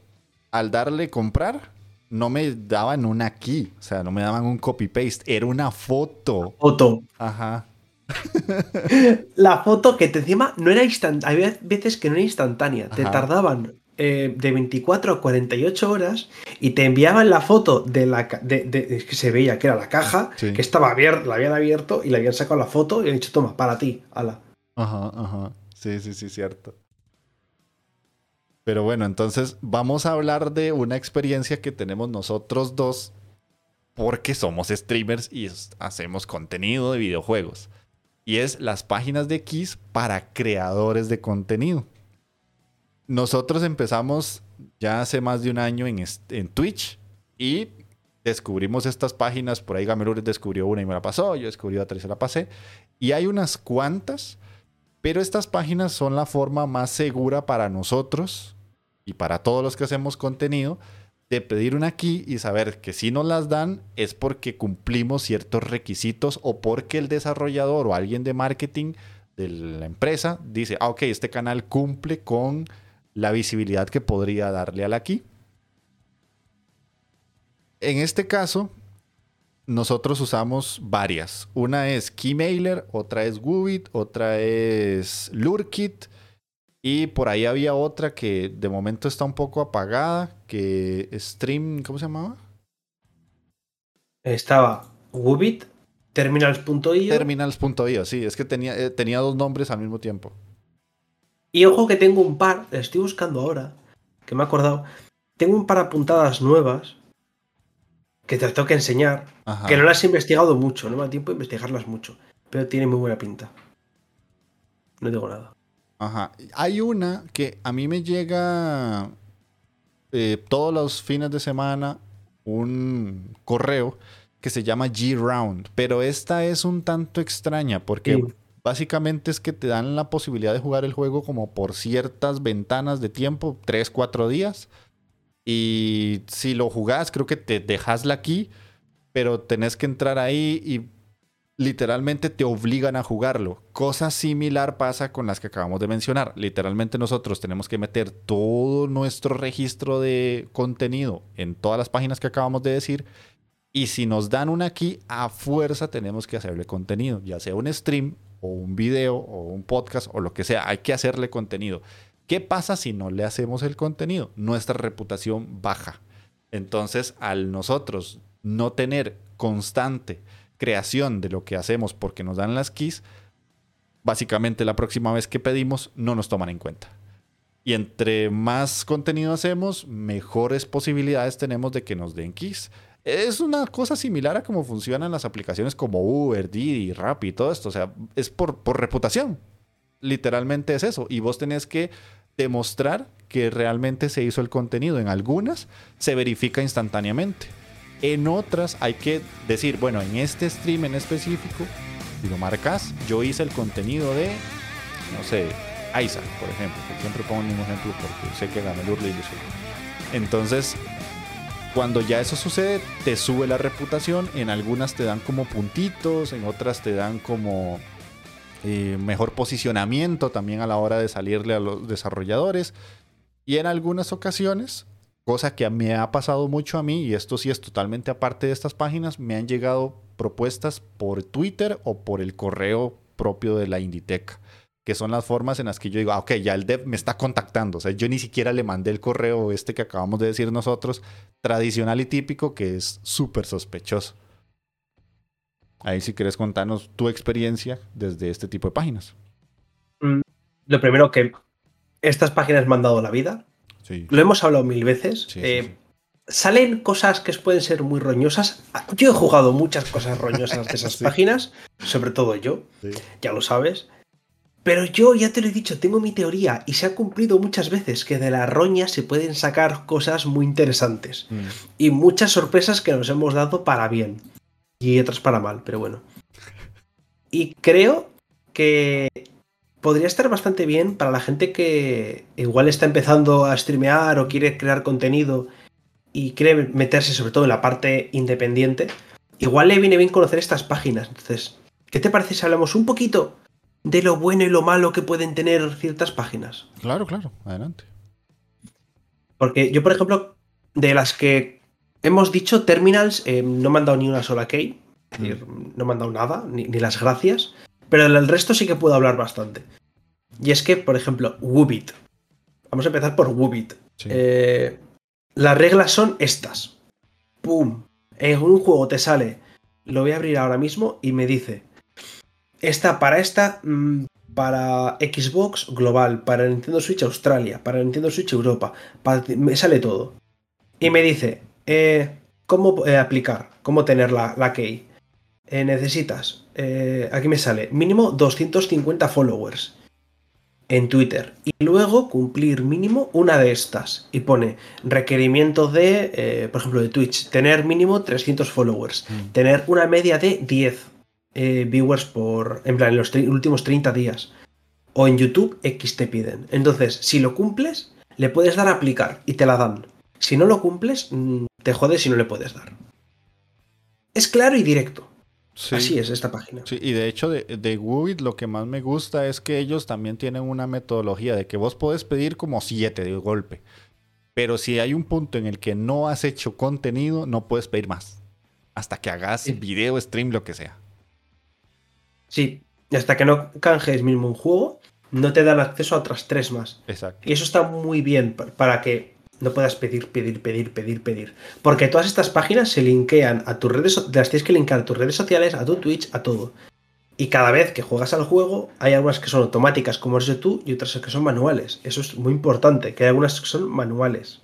al darle comprar, no me daban una key, o sea, no me daban un copy-paste, era una foto. Foto. Ajá. la foto que te encima no era instantánea, había veces que no era instantánea, te tardaban eh, de 24 a 48 horas y te enviaban la foto de la de, que se veía que era la caja, que estaba abierta, la habían abierto y le habían sacado la foto y han dicho, toma, para ti, ala. Ajá, ajá. Sí, sí, sí, cierto. Pero bueno, entonces vamos a hablar de una experiencia que tenemos nosotros dos porque somos streamers y hacemos contenido de videojuegos. Y es las páginas de Kiss para creadores de contenido. Nosotros empezamos ya hace más de un año en, en Twitch y descubrimos estas páginas. Por ahí Gamerures descubrió una y me la pasó. Yo descubrí otra y se la pasé. Y hay unas cuantas, pero estas páginas son la forma más segura para nosotros y para todos los que hacemos contenido, de pedir una key y saber que si nos las dan es porque cumplimos ciertos requisitos o porque el desarrollador o alguien de marketing de la empresa dice, ah, ok, este canal cumple con la visibilidad que podría darle a la key. En este caso, nosotros usamos varias. Una es Keymailer, otra es Woobit, otra es Lurkit y por ahí había otra que de momento está un poco apagada, que Stream, ¿cómo se llamaba? Estaba Wubit, Terminals.io. Terminals.io, sí, es que tenía, eh, tenía dos nombres al mismo tiempo. Y ojo que tengo un par, estoy buscando ahora, que me he acordado. Tengo un par apuntadas nuevas que te tengo que enseñar, que no las he investigado mucho, no me da tiempo de investigarlas mucho, pero tiene muy buena pinta. No digo nada. Ajá. Hay una que a mí me llega eh, todos los fines de semana un correo que se llama G-Round, pero esta es un tanto extraña porque básicamente es que te dan la posibilidad de jugar el juego como por ciertas ventanas de tiempo, 3, 4 días. Y si lo jugás, creo que te dejas la key, pero tenés que entrar ahí y literalmente te obligan a jugarlo. Cosa similar pasa con las que acabamos de mencionar. Literalmente nosotros tenemos que meter todo nuestro registro de contenido en todas las páginas que acabamos de decir. Y si nos dan una key, a fuerza tenemos que hacerle contenido, ya sea un stream o un video o un podcast o lo que sea. Hay que hacerle contenido. ¿Qué pasa si no le hacemos el contenido? Nuestra reputación baja. Entonces, al nosotros no tener constante creación de lo que hacemos porque nos dan las keys, básicamente la próxima vez que pedimos no nos toman en cuenta. Y entre más contenido hacemos, mejores posibilidades tenemos de que nos den keys. Es una cosa similar a cómo funcionan las aplicaciones como Uber, Didi, Rappi todo esto. O sea, es por, por reputación. Literalmente es eso. Y vos tenés que demostrar que realmente se hizo el contenido. En algunas se verifica instantáneamente. En otras hay que decir, bueno, en este stream en específico, si lo marcas, yo hice el contenido de, no sé, Isaac, por ejemplo, que siempre pongo un ejemplo porque sé que gané el Urli y Entonces, cuando ya eso sucede, te sube la reputación. En algunas te dan como puntitos, en otras te dan como eh, mejor posicionamiento también a la hora de salirle a los desarrolladores. Y en algunas ocasiones Cosa que me ha pasado mucho a mí, y esto sí es totalmente aparte de estas páginas, me han llegado propuestas por Twitter o por el correo propio de la Inditeca, que son las formas en las que yo digo, ah, ok, ya el dev me está contactando. O sea, yo ni siquiera le mandé el correo este que acabamos de decir nosotros, tradicional y típico, que es súper sospechoso. Ahí si quieres contarnos tu experiencia desde este tipo de páginas. Mm, lo primero que estas páginas me han dado la vida. Lo hemos hablado mil veces. Eh, salen cosas que pueden ser muy roñosas. Yo he jugado muchas cosas roñosas de esas páginas, sobre todo yo, ya lo sabes. Pero yo ya te lo he dicho, tengo mi teoría y se ha cumplido muchas veces que de la roña se pueden sacar cosas muy interesantes mm. y muchas sorpresas que nos hemos dado para bien y otras para mal, pero bueno. Y creo que podría estar bastante bien para la gente que igual está empezando a streamear o quiere crear contenido y quiere meterse sobre todo en la parte independiente. Igual le viene bien conocer estas páginas. Entonces, ¿qué te parece si hablamos un poquito de lo bueno y lo malo que pueden tener ciertas páginas? Claro, claro, adelante. Porque yo, por ejemplo, de las que hemos dicho, Terminals, eh, no me han dado ni una sola key. Mm. No me han dado nada, ni, ni las gracias. Pero el resto sí que puedo hablar bastante. Y es que, por ejemplo, Wubit. Vamos a empezar por Wubit. Eh, las reglas son estas. ¡Pum! En un juego te sale. Lo voy a abrir ahora mismo y me dice. Esta para esta. Mm, para Xbox global, para Nintendo Switch Australia, para Nintendo Switch Europa. me sale todo. Y me dice. Eh, ¿Cómo eh, aplicar? ¿Cómo tener la, la key? necesitas. Aquí me sale. Mínimo 250 followers en Twitter y luego cumplir mínimo una de estas y pone requerimiento de, eh, por ejemplo, de Twitch, tener mínimo 300 followers, mm. tener una media de 10 eh, viewers por, en plan, en los últimos 30 días. O en YouTube, X te piden. Entonces, si lo cumples, le puedes dar a aplicar y te la dan. Si no lo cumples, mm, te jodes y no le puedes dar. Es claro y directo. Así es esta página. Sí, y de hecho de, de lo que más me gusta es que ellos también tienen una metodología de que vos podés pedir como siete de golpe. Pero si hay un punto en el que no has hecho contenido, no puedes pedir más. Hasta que hagas video, stream, lo que sea. Sí, y hasta que no canjes mismo un juego, no te dan acceso a otras tres más. Exacto. Y eso está muy bien para que no puedas pedir, pedir, pedir, pedir, pedir. Porque todas estas páginas se linkean a tus redes, las tienes que linkar a tus redes sociales, a tu Twitch, a todo. Y cada vez que juegas al juego, hay algunas que son automáticas, como eres tú, y otras que son manuales. Eso es muy importante, que hay algunas que son manuales.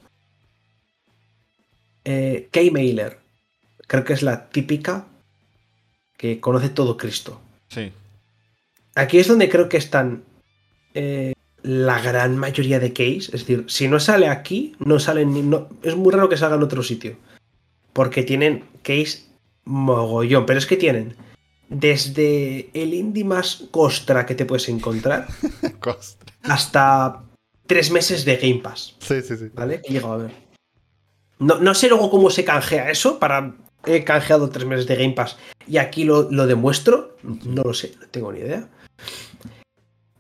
Eh, K-Mailer. Creo que es la típica que conoce todo Cristo. Sí. Aquí es donde creo que están eh, la gran mayoría de keys. Es decir, si no sale aquí, no salen ni. No, es muy raro que salga en otro sitio. Porque tienen keys mogollón. Pero es que tienen desde el indie más costra que te puedes encontrar hasta tres meses de Game Pass. Sí, sí, sí. ¿Vale? Que a ver. No, no sé luego cómo se canjea eso para he canjeado tres meses de Game Pass y aquí lo, demuestro. No lo sé, no tengo ni idea.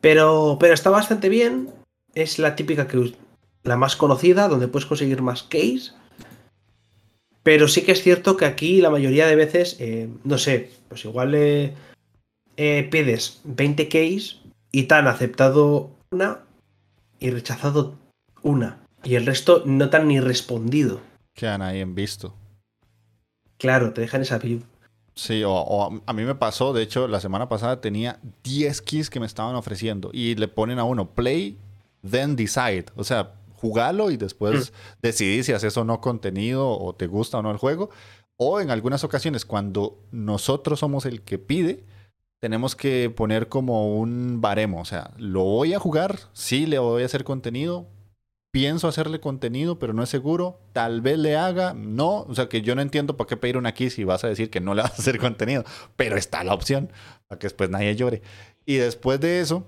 Pero, pero está bastante bien. Es la típica que la más conocida, donde puedes conseguir más keys. Pero sí que es cierto que aquí la mayoría de veces, eh, no sé, pues igual eh, pides 20 keys y te han aceptado una y rechazado una. Y el resto no te han ni respondido. Quedan ahí en visto. Claro, te dejan esa view. Sí, o, a mí me pasó, de hecho, la semana pasada tenía 10 keys que me estaban ofreciendo y le ponen a uno play, then decide. O sea, jugalo y después mm. decidí si haces o no contenido o te gusta o no el juego. O en algunas ocasiones, cuando nosotros somos el que pide, tenemos que poner como un baremo. O sea, lo voy a jugar, sí le voy a hacer contenido, pienso hacerle contenido, pero no es seguro. Tal vez le haga, no. O sea, que yo no entiendo por qué pedir una key si vas a decir que no le vas a hacer contenido. Pero está la opción para que después nadie llore. Y después de eso,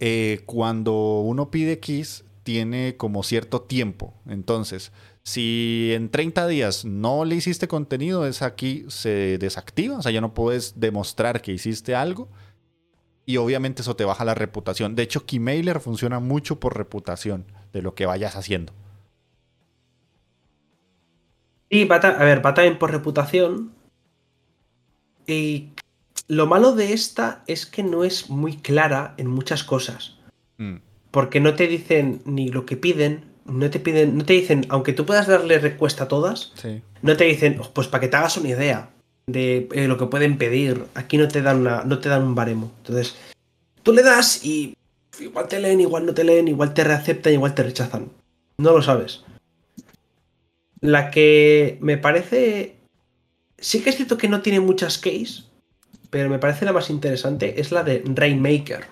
eh, cuando uno pide keys, tiene como cierto tiempo. Entonces, si en 30 días no le hiciste contenido, es aquí se desactiva. O sea, ya no puedes demostrar que hiciste algo. Y obviamente eso te baja la reputación. De hecho, Keymailer funciona mucho por reputación de lo que vayas haciendo. Sí, va a, ver, va también por reputación. Y lo malo de esta es que no es muy clara en muchas cosas. Mm. Porque no te dicen ni lo que piden, no te piden, no te dicen, aunque tú puedas darle respuesta a todas, no te dicen, oh, pues para que te hagas una idea de eh, lo que pueden pedir. Aquí no te dan una, no te dan un baremo. Entonces, tú le das y igual te leen, igual no te leen, igual te reaceptan, igual te rechazan. No lo sabes. La que me parece. Sí que es cierto que no tiene muchas keys, pero me parece la más interesante es la de Rainmaker.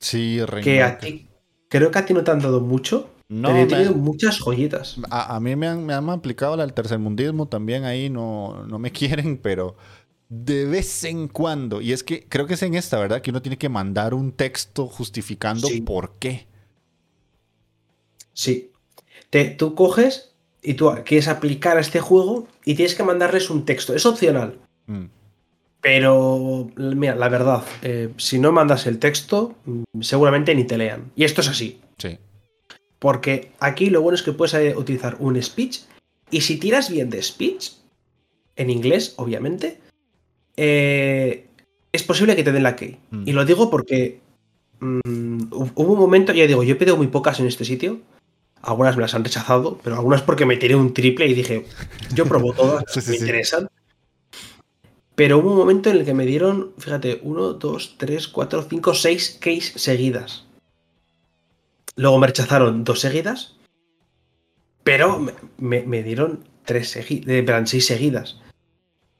Sí, Rainmaker. Que a ti. Creo que a ti no te han dado mucho. No, pero he tenido muchas joyitas. A, mí me han, me han aplicado la del tercermundismo también ahí, no, no me quieren, pero de vez en cuando. Y es que creo que es en esta, ¿verdad? Que uno tiene que mandar un texto justificando por qué. Sí. Te, tú coges y tú quieres aplicar a este juego y tienes que mandarles un texto. Es opcional. Mm. Pero, mira, la verdad, eh, si no mandas el texto, mm, seguramente ni te lean. Y esto es así. Sí. Porque aquí lo bueno es que puedes utilizar un speech. Y si tiras bien de speech, en inglés, obviamente, eh, es posible que te den la key. Mm. Y lo digo porque mm, hubo un momento, ya digo, yo he pedido muy pocas en este sitio. Algunas me las han rechazado, pero algunas porque me tiré un triple y dije, yo probo todas, me interesan. Pero hubo un momento en el que me dieron, fíjate, 1, 2, 3, 4, 5, 6 keys seguidas. Luego me rechazaron dos seguidas, pero me, dieron tres seguidas, 6 seguidas.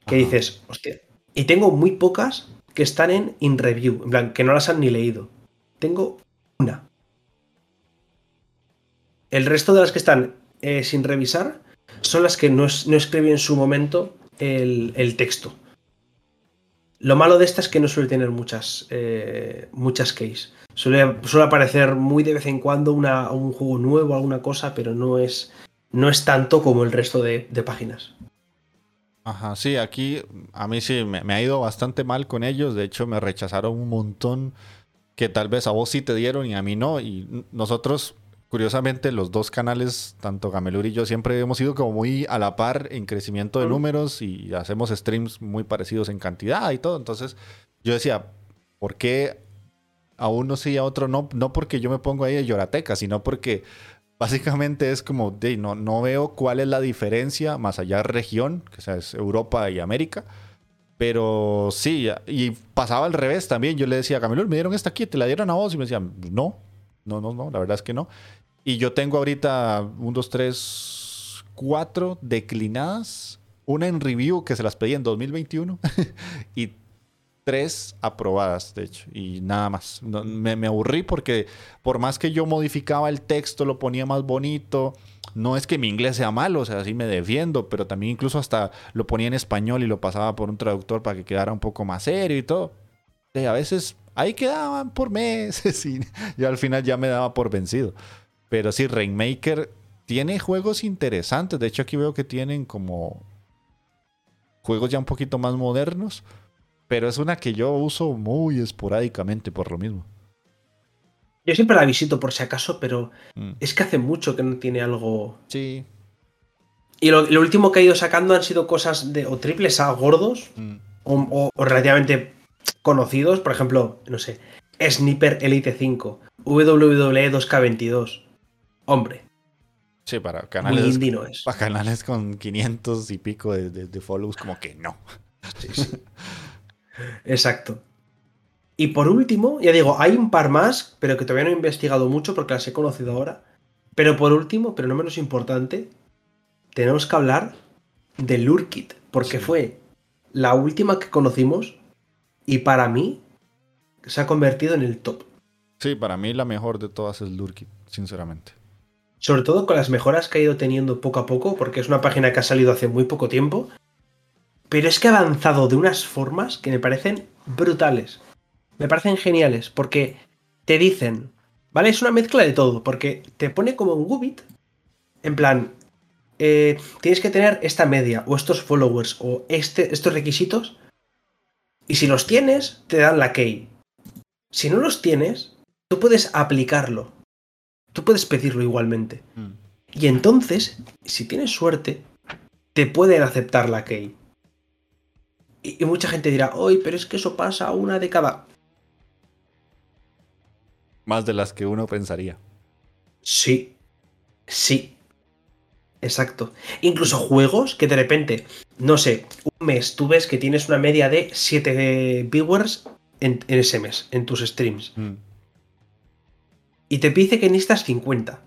Que dices, hostia, y tengo muy pocas que están en in review, en plan, que no las han ni leído. Tengo una. El resto de las que están eh, sin revisar son las que no, escribí en su momento el, texto. Lo malo de esta es que no suele tener muchas, eh, muchas keys. Suele, aparecer muy de vez en cuando una, un juego nuevo, alguna cosa, pero no es, no es tanto como el resto de páginas. Ajá, sí, aquí a mí sí me, ha ido bastante mal con ellos. De hecho, me rechazaron un montón que tal vez a vos sí te dieron y a mí no. Y nosotros, curiosamente, los dos canales, tanto Gamelur y yo, siempre hemos ido como muy a la par en crecimiento de números y hacemos streams muy parecidos en cantidad y todo. Entonces, yo decía, ¿por qué a uno sí y a otro no? No porque yo me pongo ahí de llorateca, sino porque Básicamente es como, de, no, no veo cuál es la diferencia más allá de región, que sea, es Europa y América. Pero sí, y pasaba al revés también. Yo le decía a Camilo, me dieron esta aquí, te la dieron a vos. Y me decían, no, no, no, no, la verdad es que no. Y yo tengo ahorita un, dos, tres, cuatro declinadas. Una en review que se las pedí en 2021 y tres aprobadas, de hecho, y nada más. me, me, aburrí porque por más que yo modificaba el texto, lo ponía más bonito, no es que mi inglés sea malo, o sea, sí me defiendo, pero también incluso hasta lo ponía en español y lo pasaba por un traductor para que quedara un poco más serio y todo. Y a veces ahí quedaban por meses y yo al final ya me daba por vencido. Pero sí, Rainmaker tiene juegos interesantes. De hecho, aquí veo que tienen como juegos ya un poquito más modernos pero es una que yo uso muy esporádicamente por lo mismo. Yo siempre la visito por si acaso, pero mm. es que hace mucho que no tiene algo. Sí. Y lo, último que ha ido sacando han sido cosas de o triples A gordos mm. o, relativamente conocidos. Por ejemplo, no sé, Sniper Elite 5, WWE 2K22. Hombre. Sí, para canales. Para canales con 500 y pico de, de follows, como que no. Sí, sí. Exacto. Y por último, ya digo, hay un par más, pero que todavía no he investigado mucho porque las he conocido ahora. Pero por último, pero no menos importante, tenemos que hablar de Lurkit, porque fue la última que conocimos y para mí se ha convertido en el top. Sí, para mí la mejor de todas es Lurkit, sinceramente. Sobre todo con las mejoras que ha ido teniendo poco a poco, porque es una página que ha salido hace muy poco tiempo pero es que ha avanzado de unas formas que me parecen brutales. Me parecen geniales, porque te dicen, ¿vale? Es una mezcla de todo, porque te pone como un Gubit, en plan, eh, tienes que tener esta media, o estos followers, o este, estos requisitos, y si los tienes, te dan la key. Si no los tienes, tú puedes aplicarlo. Tú puedes pedirlo igualmente. Mm. Y entonces, si tienes suerte, te pueden aceptar la key. Y, mucha gente dirá, hoy, pero es que eso pasa una década. Más de las que uno pensaría. Sí, sí. Exacto. Incluso juegos que de repente, no sé, un mes tú ves que tienes una media de 7 viewers en, ese mes, en tus streams. Mm. Y te dice que necesitas 50.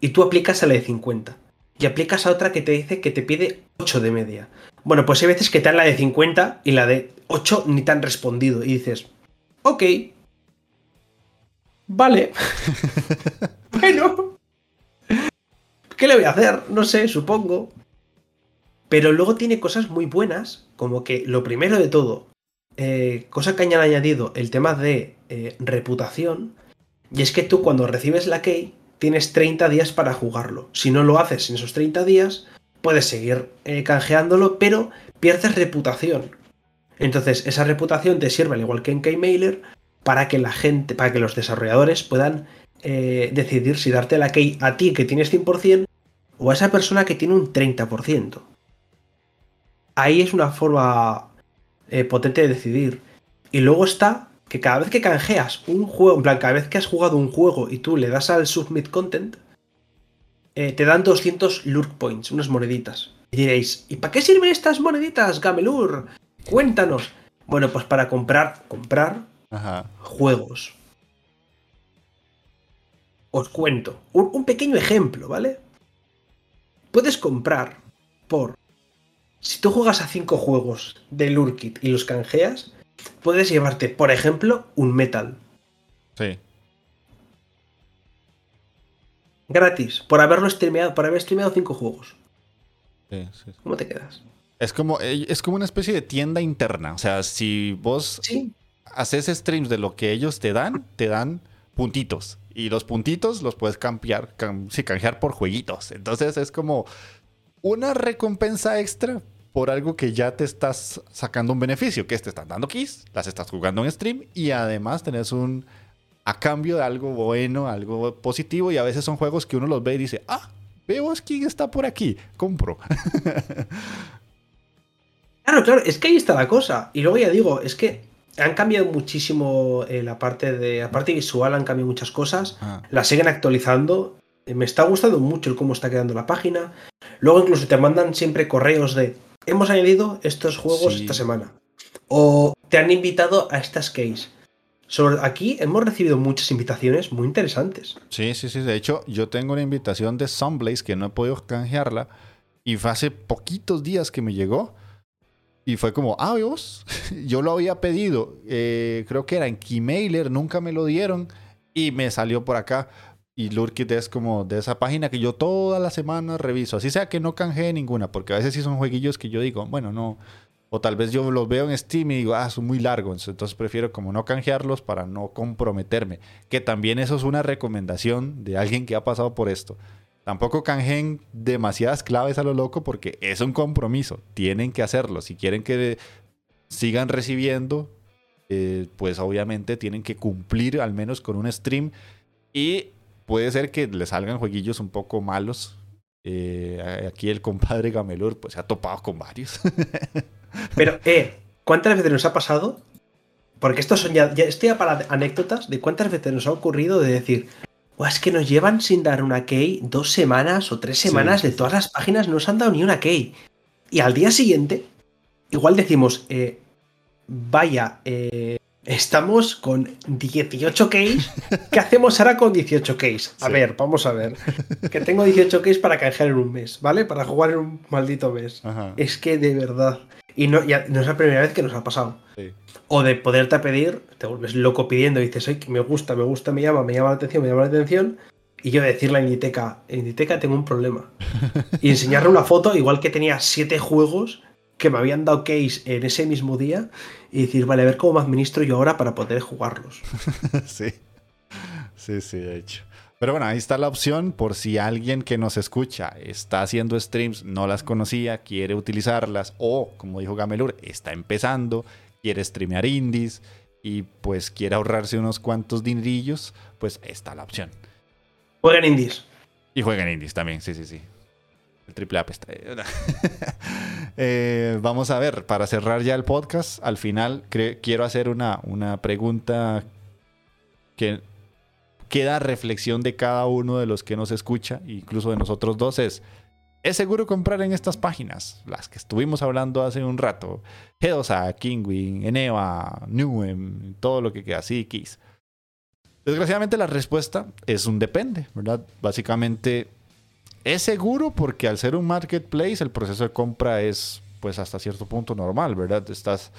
Y tú aplicas a la de 50. Y aplicas a otra que te dice que te pide 8 de media. Bueno, pues hay veces que te dan la de 50 y la de 8 ni te han respondido. Y dices, ok. Vale. bueno. ¿Qué le voy a hacer? No sé, supongo. Pero luego tiene cosas muy buenas, como que lo primero de todo, eh, cosa que hayan añadido, el tema de eh, reputación. Y es que tú cuando recibes la key tienes 30 días para jugarlo. Si no lo haces en esos 30 días, puedes seguir eh, canjeándolo, pero pierdes reputación. Entonces, esa reputación te sirve, al igual que en Keymailer, para que la gente, para que los desarrolladores puedan eh, decidir si darte la key a ti que tienes 100% o a esa persona que tiene un 30%. Ahí es una forma eh, potente de decidir. Y luego está que cada vez que canjeas un juego, en plan, cada vez que has jugado un juego y tú le das al submit content, eh, te dan 200 lurk points, unas moneditas. Y diréis, ¿y para qué sirven estas moneditas, Gamelur? Cuéntanos. Bueno, pues para comprar, comprar juegos. Os cuento. Un, pequeño ejemplo, ¿vale? Puedes comprar por... Si tú juegas a 5 juegos de Lurkit y los canjeas, puedes llevarte, por ejemplo, un metal. Sí. Gratis, por haberlo streameado, por haber streameado cinco juegos. ¿Cómo te quedas? Es como, eh, es como una especie de tienda interna. O sea, si vos haces streams de lo que ellos te dan, te dan puntitos. Y los puntitos los puedes cambiar, sí, canjear por jueguitos. Entonces es como una recompensa extra por algo que ya te estás sacando un beneficio, que te están dando keys, las estás jugando en stream y además tenés un a cambio de algo bueno, algo positivo. Y a veces son juegos que uno los ve y dice, ah, veo quién está por aquí, compro. Claro, claro, es que ahí está la cosa. Y luego ya digo, es que han cambiado muchísimo eh, la parte de la parte visual, han cambiado muchas cosas. Ah. La siguen actualizando. me está gustando mucho el cómo está quedando la página. Luego incluso te mandan siempre correos de hemos añadido estos juegos esta semana. O te han invitado a estas case. Sobre, aquí hemos recibido muchas invitaciones muy interesantes. Sí, sí, sí. De hecho, yo tengo una invitación de Sunblaze que no he podido canjearla. Y fue hace poquitos días que me llegó. Y fue como, ah, yo lo había pedido. Eh, creo que era en Keymailer, nunca me lo dieron. Y me salió por acá. Y Lurkit es como de esa página que yo toda la semana reviso. Así sea que no canjee ninguna, porque a veces sí son jueguillos que yo digo, bueno, no. O tal vez yo los veo en Steam y digo, ah, son muy largos. Entonces prefiero como no canjearlos para no comprometerme. Que también eso es una recomendación de alguien que ha pasado por esto. Tampoco canjeen demasiadas claves a lo loco porque es un compromiso. Tienen que hacerlo. Si quieren que sigan recibiendo, eh, pues obviamente tienen que cumplir al menos con un stream. Y puede ser que le salgan jueguillos un poco malos. Eh, aquí el compadre Gamelur pues se ha topado con varios. Pero, eh, ¿cuántas veces nos ha pasado? Porque esto son ya, ya estoy para anécdotas de cuántas veces nos ha ocurrido de decir, es que nos llevan sin dar una key dos semanas o tres semanas de todas las páginas, no nos han dado ni una key. Y al día siguiente, igual decimos, eh, vaya, eh, Estamos con 18 keys. ¿Qué hacemos ahora con 18 keys? A ver, vamos a ver. Que tengo 18 keys para canjear en un mes, ¿vale? Para jugar en un maldito mes. Es que de verdad. Y no, ya, no es la primera vez que nos ha pasado. O de poderte pedir, te vuelves loco pidiendo y dices, me gusta, me gusta, me llama, me llama la atención, me llama la atención. Y yo decirle a Inditeca, Inditeca tengo un problema. Y enseñarle una foto, igual que tenía 7 juegos que me habían dado case en ese mismo día y decir, vale, a ver cómo me administro yo ahora para poder jugarlos. sí, sí, sí, de hecho. Pero bueno, ahí está la opción por si alguien que nos escucha está haciendo streams, no las conocía, quiere utilizarlas o, como dijo Gamelur, está empezando, quiere streamear indies y pues quiere ahorrarse unos cuantos dinerillos, pues está la opción. Jueguen indies. Y jueguen indies también, sí, sí, sí. El triple A está eh, vamos a ver, para cerrar ya el podcast, al final quiero hacer una, una pregunta que queda reflexión de cada uno de los que nos escucha, incluso de nosotros dos, es, ¿es seguro comprar en estas páginas? Las que estuvimos hablando hace un rato. G2A, Kingwin, Eneva, Newem, todo lo que queda, así, Keys. Desgraciadamente la respuesta es un depende, ¿verdad? Básicamente es seguro porque al ser un marketplace el proceso de compra es pues hasta cierto punto normal, ¿verdad? Estás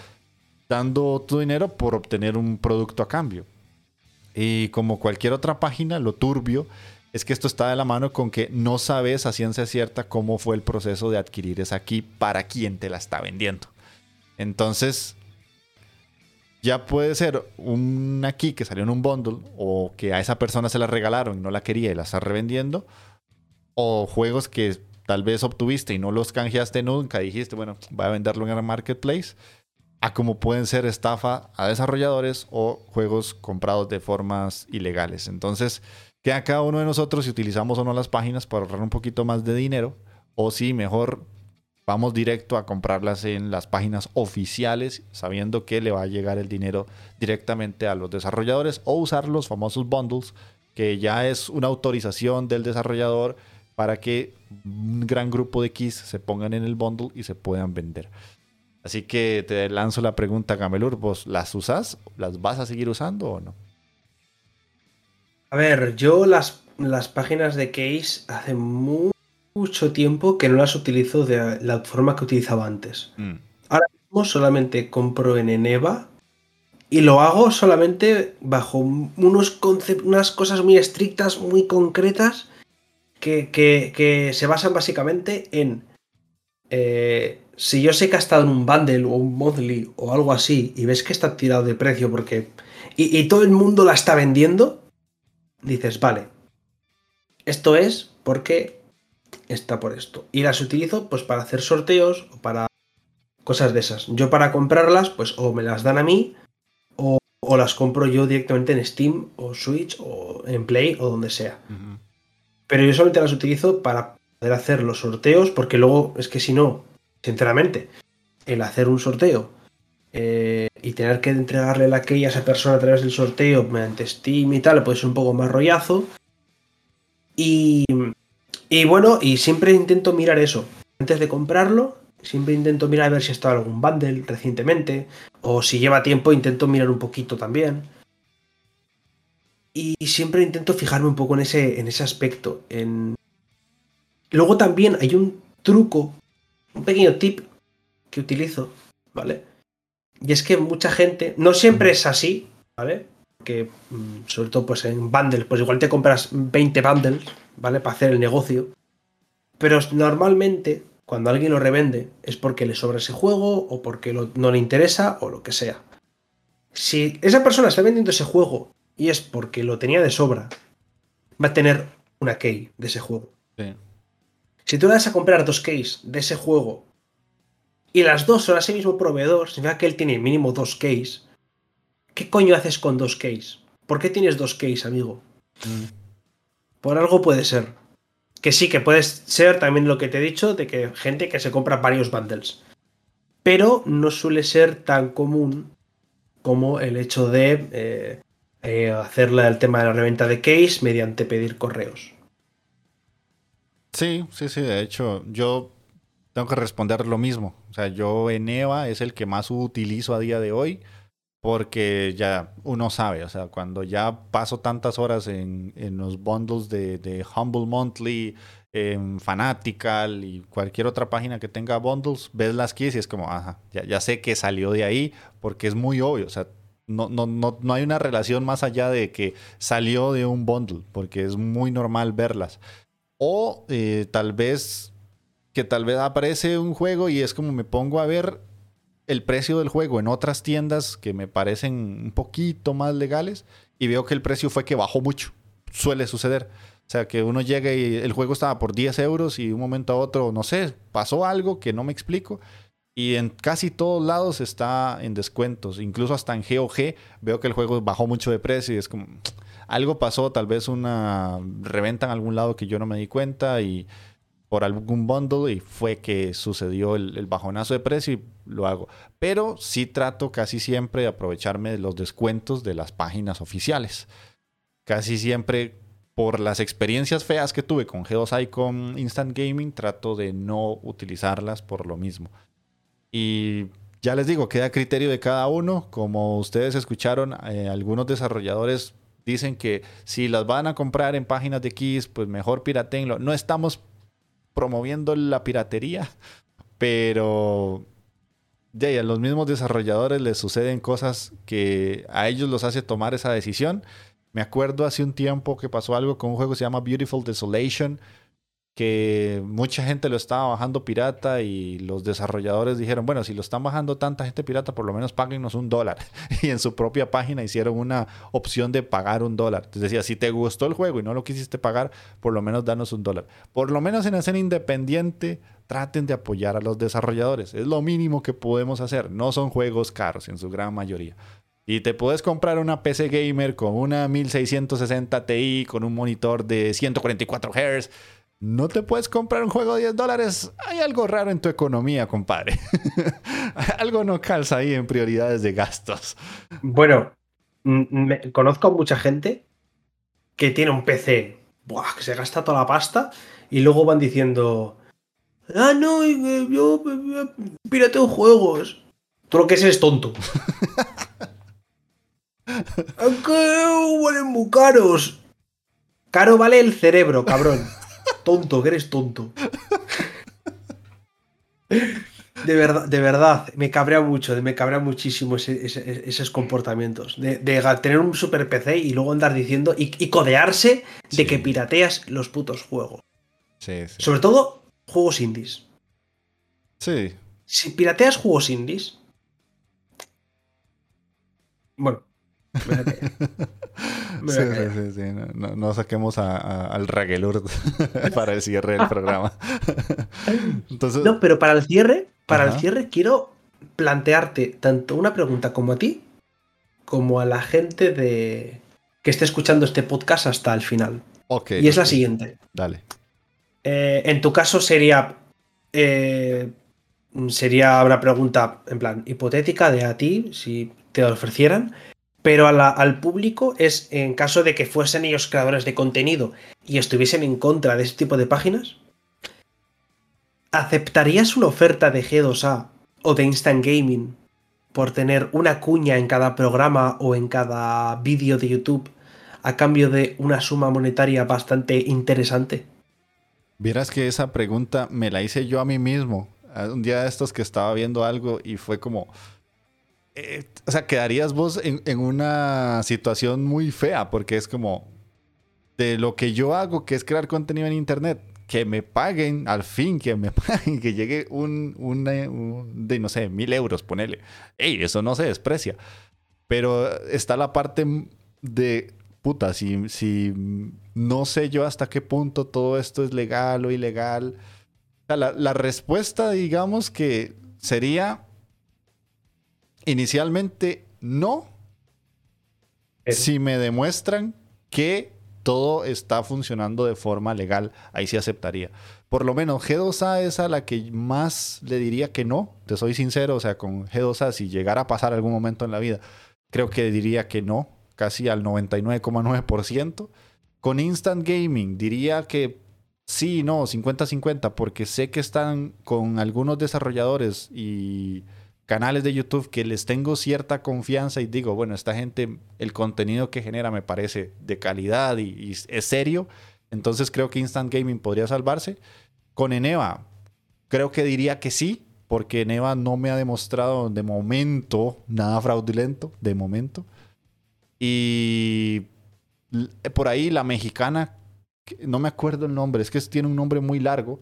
dando tu dinero por obtener un producto a cambio. Y como cualquier otra página, lo turbio es que esto está de la mano con que no sabes a ciencia cierta cómo fue el proceso de adquirir esa aquí para quién te la está vendiendo. Entonces, ya puede ser una key que salió en un bundle o que a esa persona se la regalaron y no la quería y la está revendiendo o juegos que tal vez obtuviste y no los canjeaste nunca, dijiste, bueno, voy a venderlo en el marketplace, a como pueden ser estafa a desarrolladores o juegos comprados de formas ilegales. Entonces, queda cada uno de nosotros si utilizamos o no las páginas para ahorrar un poquito más de dinero o si mejor vamos directo a comprarlas en las páginas oficiales sabiendo que le va a llegar el dinero directamente a los desarrolladores o usar los famosos bundles que ya es una autorización del desarrollador para que un gran grupo de keys se pongan en el bundle y se puedan vender. Así que te lanzo la pregunta, Gamelur, ¿vos las usas? ¿Las vas a seguir usando o no? A ver, yo las, las páginas de case hace mucho tiempo que no las utilizo de la forma que utilizaba antes. Mm. Ahora mismo solamente compro en Eneva y lo hago solamente bajo unos unas cosas muy estrictas, muy concretas que, se basan básicamente en eh, si yo sé que ha estado en un bundle o un monthly o algo así y ves que está tirado de precio porque y, todo el mundo la está vendiendo, dices, vale, esto es porque está por esto. Y las utilizo pues para hacer sorteos o para cosas de esas. Yo para comprarlas pues o me las dan a mí o, las compro yo directamente en Steam o Switch o en Play o donde sea. Pero yo solamente las utilizo para poder hacer los sorteos, porque luego es que si no, sinceramente, el hacer un sorteo eh, y tener que entregarle la key a esa persona a través del sorteo mediante Steam y tal, puede ser un poco más rollazo. Y, y bueno, y siempre intento mirar eso. Antes de comprarlo, siempre intento mirar a ver si ha estado algún bundle recientemente. O si lleva tiempo, intento mirar un poquito también. Y siempre intento fijarme un poco en ese, en ese aspecto. En... Luego también hay un truco, un pequeño tip que utilizo, ¿vale? Y es que mucha gente, no siempre es así, ¿vale? Que mm, sobre todo pues en bundles, pues igual te compras 20 bundles, ¿vale? Para hacer el negocio. Pero normalmente cuando alguien lo revende es porque le sobra ese juego o porque no le interesa o lo que sea. Si esa persona está vendiendo ese juego y es porque lo tenía de sobra, va a tener una key de ese juego. Si tú le das a comprar dos keys de ese juego y las dos son a ese mismo proveedor, significa que él tiene mínimo dos keys. ¿Qué coño haces con dos keys? ¿Por qué tienes dos keys, amigo? Mm. Por algo puede ser. Que sí, que puede ser también lo que te he dicho, de que gente que se compra varios bundles. Pero no suele ser tan común como el hecho de eh, eh, hacer el tema de la reventa de case mediante pedir correos. Sí, sí, sí. De hecho, yo tengo que responder lo mismo. O sea, yo en EVA es el que más utilizo a día de hoy porque ya uno sabe, o sea, cuando ya paso tantas horas en, los bundles de, Humble Monthly, en Fanatical y cualquier otra página que tenga bundles, ves las keys y es como, ajá, ya, ya sé que salió de ahí porque es muy obvio, o sea, no, no, no, no hay una relación más allá de que salió de un bundle, porque es muy normal verlas. O eh, tal vez que tal vez aparece un juego y es como me pongo a ver el precio del juego en otras tiendas que me parecen un poquito más legales y veo que el precio fue que bajó mucho. Suele suceder. O sea, que uno llega y el juego estaba por 10 euros y de un momento a otro, no sé, pasó algo que no me explico. Y en casi todos lados está en descuentos. Incluso hasta en GOG veo que el juego bajó mucho de precio y es como, algo pasó, tal vez una reventa en algún lado que yo no me di cuenta y por algún bundle y fue que sucedió el, bajonazo de precio y lo hago. Pero sí trato casi siempre de aprovecharme de los descuentos de las páginas oficiales. Casi siempre por las experiencias feas que tuve con G2I con Instant Gaming, trato de no utilizarlas por lo mismo. Y ya les digo, queda a criterio de cada uno. Como ustedes escucharon, eh, algunos desarrolladores dicen que si las van a comprar en páginas de keys, pues mejor piratenlo. No estamos promoviendo la piratería, pero de a los mismos desarrolladores les suceden cosas que a ellos los hace tomar esa decisión. Me acuerdo hace un tiempo que pasó algo con un juego que se llama Beautiful Desolation, que mucha gente lo estaba bajando pirata y los desarrolladores dijeron, bueno, si lo están bajando tanta gente pirata, por lo menos páguenos un dólar. Y en su propia página hicieron una opción de pagar un dólar. Entonces decía, si te gustó el juego y no lo quisiste pagar, por lo menos danos un dólar. Por lo menos en escena independiente, traten de apoyar a los desarrolladores. Es lo mínimo que podemos hacer. No son juegos caros en su gran mayoría. Y te puedes comprar una PC gamer con una 1660 Ti, con un monitor de 144 Hz no te puedes comprar un juego de 10 dólares, hay algo raro en tu economía, compadre. algo no calza ahí en prioridades de gastos. Bueno, conozco a mucha gente que tiene un PC que se gasta toda la pasta y luego van diciendo, ah, no, yo pirateo juegos. Todo lo que es es tonto. que valen muy caros. Caro vale el cerebro, cabrón. Tonto, que eres tonto. De verdad, de verdad, me cabrea mucho, me cabrea muchísimo esos comportamientos. De, tener un super PC y luego andar diciendo y, codearse de que pirateas los putos juegos. Sí, Sobre todo juegos indies. Sí. Si pirateas juegos indies. Bueno, sí, sí, sí, No, saquemos al Ragelur para el cierre del programa. Entonces... No, pero para el cierre, para el cierre quiero plantearte tanto una pregunta como a ti, como a la gente de que esté escuchando este podcast hasta el final. y es la siguiente. Dale. Eh, en tu caso sería. Eh, sería una pregunta en plan hipotética de a ti, si te ofrecieran pero al público es en caso de que fuesen ellos creadores de contenido y estuviesen en contra de ese tipo de páginas. ¿Aceptarías una oferta de G2A o de Instant Gaming por tener una cuña en cada programa o en cada vídeo de YouTube a cambio de una suma monetaria bastante interesante? Vieras que esa pregunta me la hice yo a mí mismo. Un día de estos que estaba viendo algo y fue como... Eh, o sea, quedarías vos en, en, una situación muy fea porque es como de lo que yo hago, que es crear contenido en Internet, que me paguen, al fin que me paguen, que llegue un, un, de, no sé, mil euros, ponele. Ey, eso no se desprecia. Pero está la parte de, puta, si, si no sé yo hasta qué punto todo esto es legal o ilegal. La, la respuesta, digamos que sería inicialmente no, si me demuestran que todo está funcionando de forma legal, ahí sí aceptaría. Por lo menos G2A es a la que más le diría que no, te soy sincero, o sea, con G2A si llegara a pasar algún momento en la vida, creo que diría que no, casi al 99,9%. Con Instant Gaming diría que sí, no, 50-50, porque sé que están con algunos desarrolladores y canales de YouTube que les tengo cierta confianza y digo, bueno, esta gente, el contenido que genera me parece de calidad y, es serio. Entonces creo que Instant Gaming podría salvarse. Con Eneva, creo que diría que sí, porque Eneva no me ha demostrado de momento nada fraudulento, de momento. Y por ahí la mexicana, no me acuerdo el nombre, es que tiene un nombre muy largo,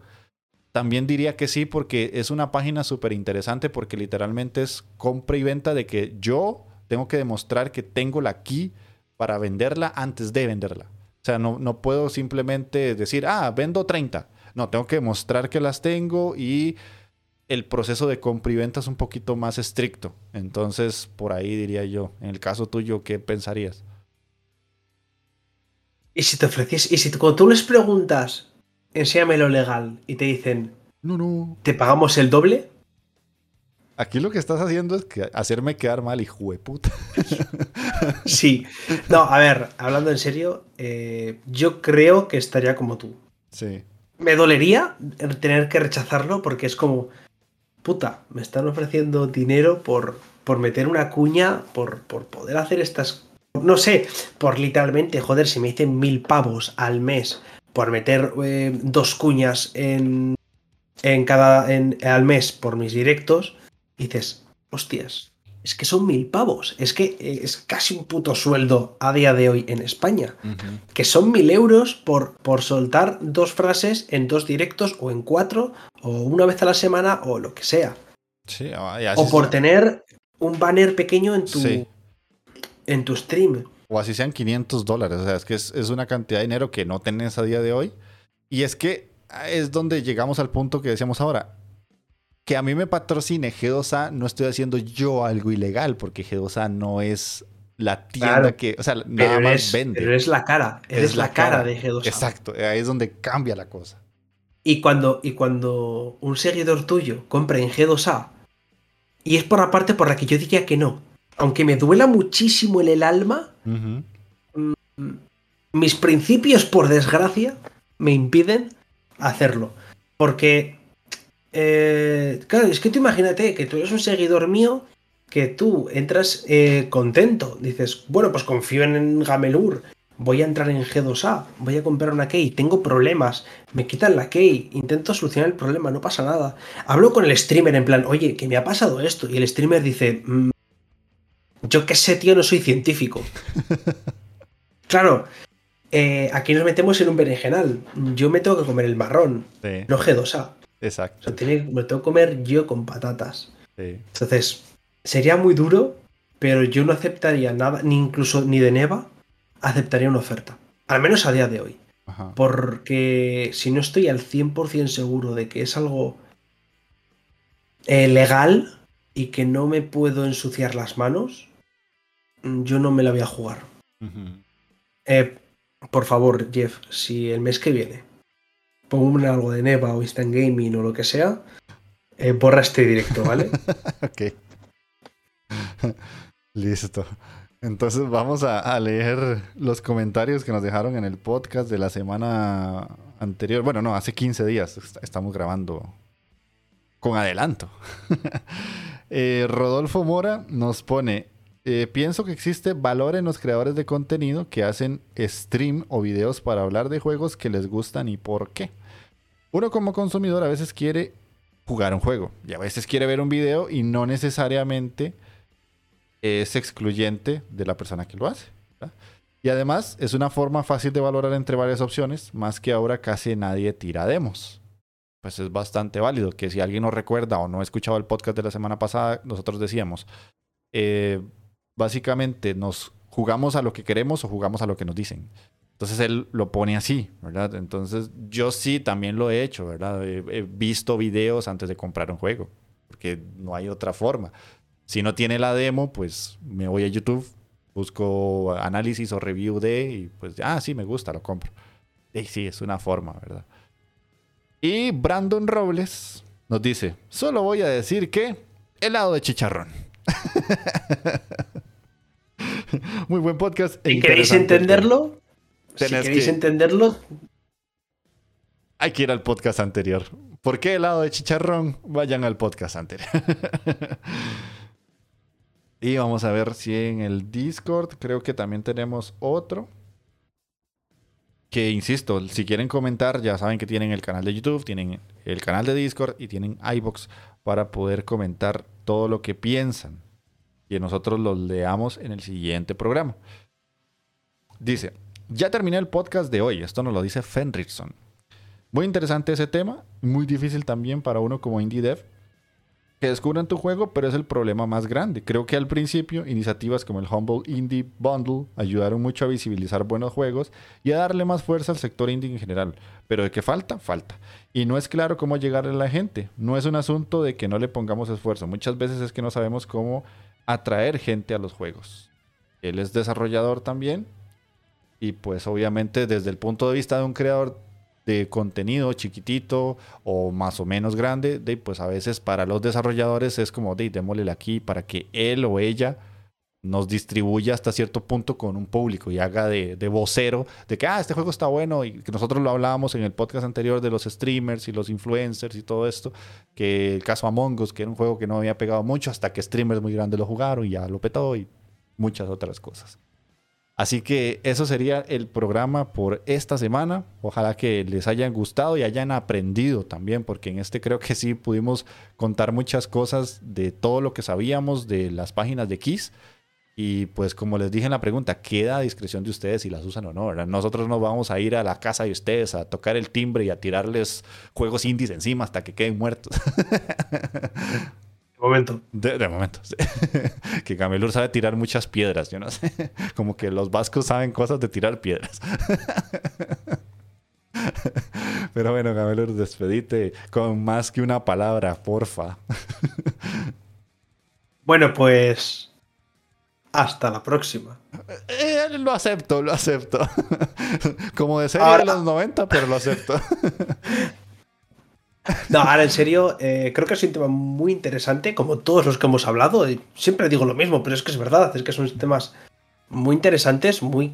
también diría que sí porque es una página súper interesante porque literalmente es compra y venta de que yo tengo que demostrar que tengo la key para venderla antes de venderla. O sea, no, no puedo simplemente decir, ah, vendo 30. No, tengo que demostrar que las tengo y el proceso de compra y venta es un poquito más estricto. Entonces, por ahí diría yo, en el caso tuyo, ¿qué pensarías? Y si te ofrecies, y si cuando tú les preguntas, enséñame lo legal y te dicen, no, no. ¿Te pagamos el doble? Aquí lo que estás haciendo es que hacerme quedar mal, hijo de puta. sí. No, a ver, hablando en serio, eh, yo creo que estaría como tú. Sí. Me dolería tener que rechazarlo porque es como, puta, me están ofreciendo dinero por, por meter una cuña, por, por poder hacer estas... No sé, por literalmente, joder, si me dicen mil pavos al mes por meter eh, dos cuñas en, en cada en, al mes por mis directos, dices, hostias, es que son mil pavos, es que eh, es casi un puto sueldo a día de hoy en España, que son mil euros por, por soltar dos frases en dos directos o en cuatro, o una vez a la semana, o lo que sea. Ah, o por tener un banner pequeño en tu, en tu stream. O así sean 500 dólares. O sea, es que es, una cantidad de dinero que no tenés a día de hoy. Y es que es donde llegamos al punto que decíamos ahora. Que a mí me patrocine G2A, no estoy haciendo yo algo ilegal, porque G2A no es la tienda que, o sea, nada más vende. Pero es la cara, eres la, cara, de G2A. Exacto, ahí es donde cambia la cosa. Y cuando, y cuando un seguidor tuyo compra en G2A, y es por la parte por la que yo diría que no, aunque me duela muchísimo en el alma, mm, mis principios, por desgracia, me impiden hacerlo. Porque, eh, claro, es que tú imagínate que tú eres un seguidor mío, que tú entras eh, contento, dices, bueno, pues confío en Gamelur, voy a entrar en G2A, voy a comprar una key, tengo problemas, me quitan la key, intento solucionar el problema, no pasa nada. Hablo con el streamer en plan, oye, que me ha pasado esto, y el streamer dice, mm, yo qué sé, tío, no soy científico. claro, eh, aquí nos metemos en un berenjenal. Yo me tengo que comer el marrón, no G2A. Exacto. me tengo que comer yo con patatas. Entonces, sería muy duro, pero yo no aceptaría nada, ni incluso ni de Neva, aceptaría una oferta. Al menos a día de hoy. Porque si no estoy al 100% seguro de que es algo eh, legal y que no me puedo ensuciar las manos, yo no me la voy a jugar. Eh, por favor, Jeff, si el mes que viene pongo algo de Neva o Instant Gaming o lo que sea, eh, borra este directo, ¿vale? ok. Listo. Entonces vamos a, leer los comentarios que nos dejaron en el podcast de la semana anterior. Bueno, no, hace 15 días estamos grabando con adelanto. Eh, Rodolfo Mora nos pone, eh, pienso que existe valor en los creadores de contenido que hacen stream o videos para hablar de juegos que les gustan y por qué. Uno como consumidor a veces quiere jugar un juego y a veces quiere ver un video y no necesariamente es excluyente de la persona que lo hace. Y además es una forma fácil de valorar entre varias opciones, más que ahora casi nadie tira demos. Pues es bastante válido que si alguien no recuerda o no ha escuchado el podcast de la semana pasada, nosotros decíamos, eh, básicamente nos jugamos a lo que queremos o jugamos a lo que nos dicen. Entonces él lo pone así, ¿verdad? Entonces yo sí también lo he hecho, ¿verdad? he visto videos antes de comprar un juego, porque no hay otra forma. Si no tiene la demo, pues me voy a YouTube, busco análisis o review de y pues, ah, sí, me gusta, lo compro. Y sí, es una forma, ¿verdad? Y Brandon Robles nos dice, solo voy a decir que helado de chicharrón. Muy buen podcast. E si queréis entenderlo, si queréis entenderlo, hay que ir al podcast anterior. ¿Por qué helado de chicharrón? Vayan al podcast anterior. Y vamos a ver si en el Discord creo que también tenemos otro. Que insisto, si quieren comentar, ya saben que tienen el canal de YouTube, tienen el canal de Discord y tienen iBox para poder comentar todo lo que piensan. Y nosotros los leamos en el siguiente programa. Dice, ya terminé el podcast de hoy. Esto nos lo dice Fenrichson. Muy interesante ese tema, muy difícil también para uno como indie dev que descubran tu juego, pero es el problema más grande. Creo que al principio iniciativas como el Humble Indie Bundle ayudaron mucho a visibilizar buenos juegos y a darle más fuerza al sector indie en general. Pero de qué falta, falta. Y no es claro cómo llegarle a la gente. No es un asunto de que no le pongamos esfuerzo. Muchas veces es que no sabemos cómo atraer gente a los juegos. Él es desarrollador también. Y pues obviamente desde el punto de vista de un creador de contenido chiquitito o más o menos grande, de, pues a veces para los desarrolladores es como, de, démosle aquí para que él o ella nos distribuya hasta cierto punto con un público y haga de, de, vocero de que, ah, este juego está bueno y que nosotros lo hablábamos en el podcast anterior de los streamers y los influencers y todo esto, que el caso Among Us, que era un juego que no había pegado mucho hasta que streamers muy grandes lo jugaron y ya lo petó y muchas otras cosas. Así que eso sería el programa por esta semana. Ojalá que les hayan gustado y hayan aprendido también, porque en este creo que sí pudimos contar muchas cosas de todo lo que sabíamos de las páginas de Kiss. Y pues como les dije en la pregunta, queda a discreción de ustedes si las usan o no. Nosotros no vamos a ir a la casa de ustedes a tocar el timbre y a tirarles juegos indies encima hasta que queden muertos. momento. De, momento. que Camelur sabe tirar muchas piedras, yo no sé. Como que los vascos saben cosas de tirar piedras. Pero bueno, Camelur, despedite con más que una palabra, porfa. bueno, pues. Hasta la próxima. Eh, lo acepto, lo acepto. Como de serie de los 90, pero lo acepto. No, ahora en serio, eh, creo que es un tema muy interesante, como todos los que hemos hablado. Siempre digo lo mismo, pero es que es verdad, es que son temas muy interesantes, muy...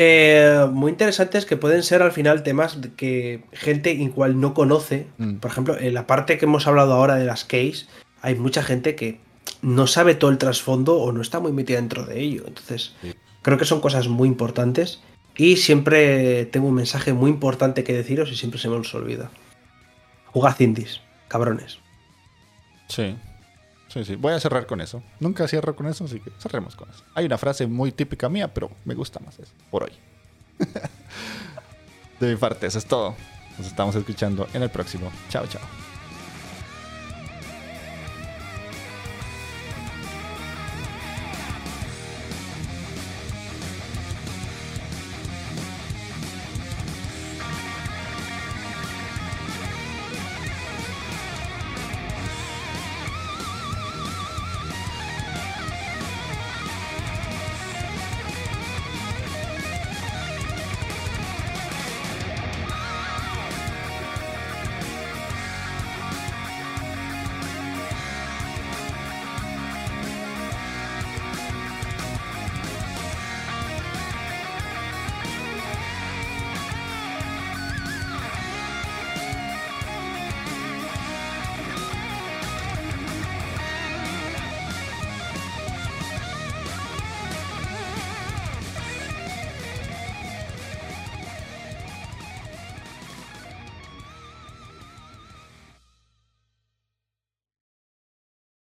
Eh, muy interesantes que pueden ser al final temas que gente igual no conoce. Mm. Por ejemplo, en la parte que hemos hablado ahora de las case, hay mucha gente que no sabe todo el trasfondo o no está muy metida dentro de ello. Entonces, creo que son cosas muy importantes y siempre tengo un mensaje muy importante que deciros y siempre se me os olvida. Jugad indies, cabrones. Sí. Sí, sí. Voy a cerrar con eso. Nunca cierro con eso, así que cerremos con eso. Hay una frase muy típica mía, pero me gusta más eso, por hoy. De mi parte, eso es todo. Nos estamos escuchando en el próximo. Chao, chao.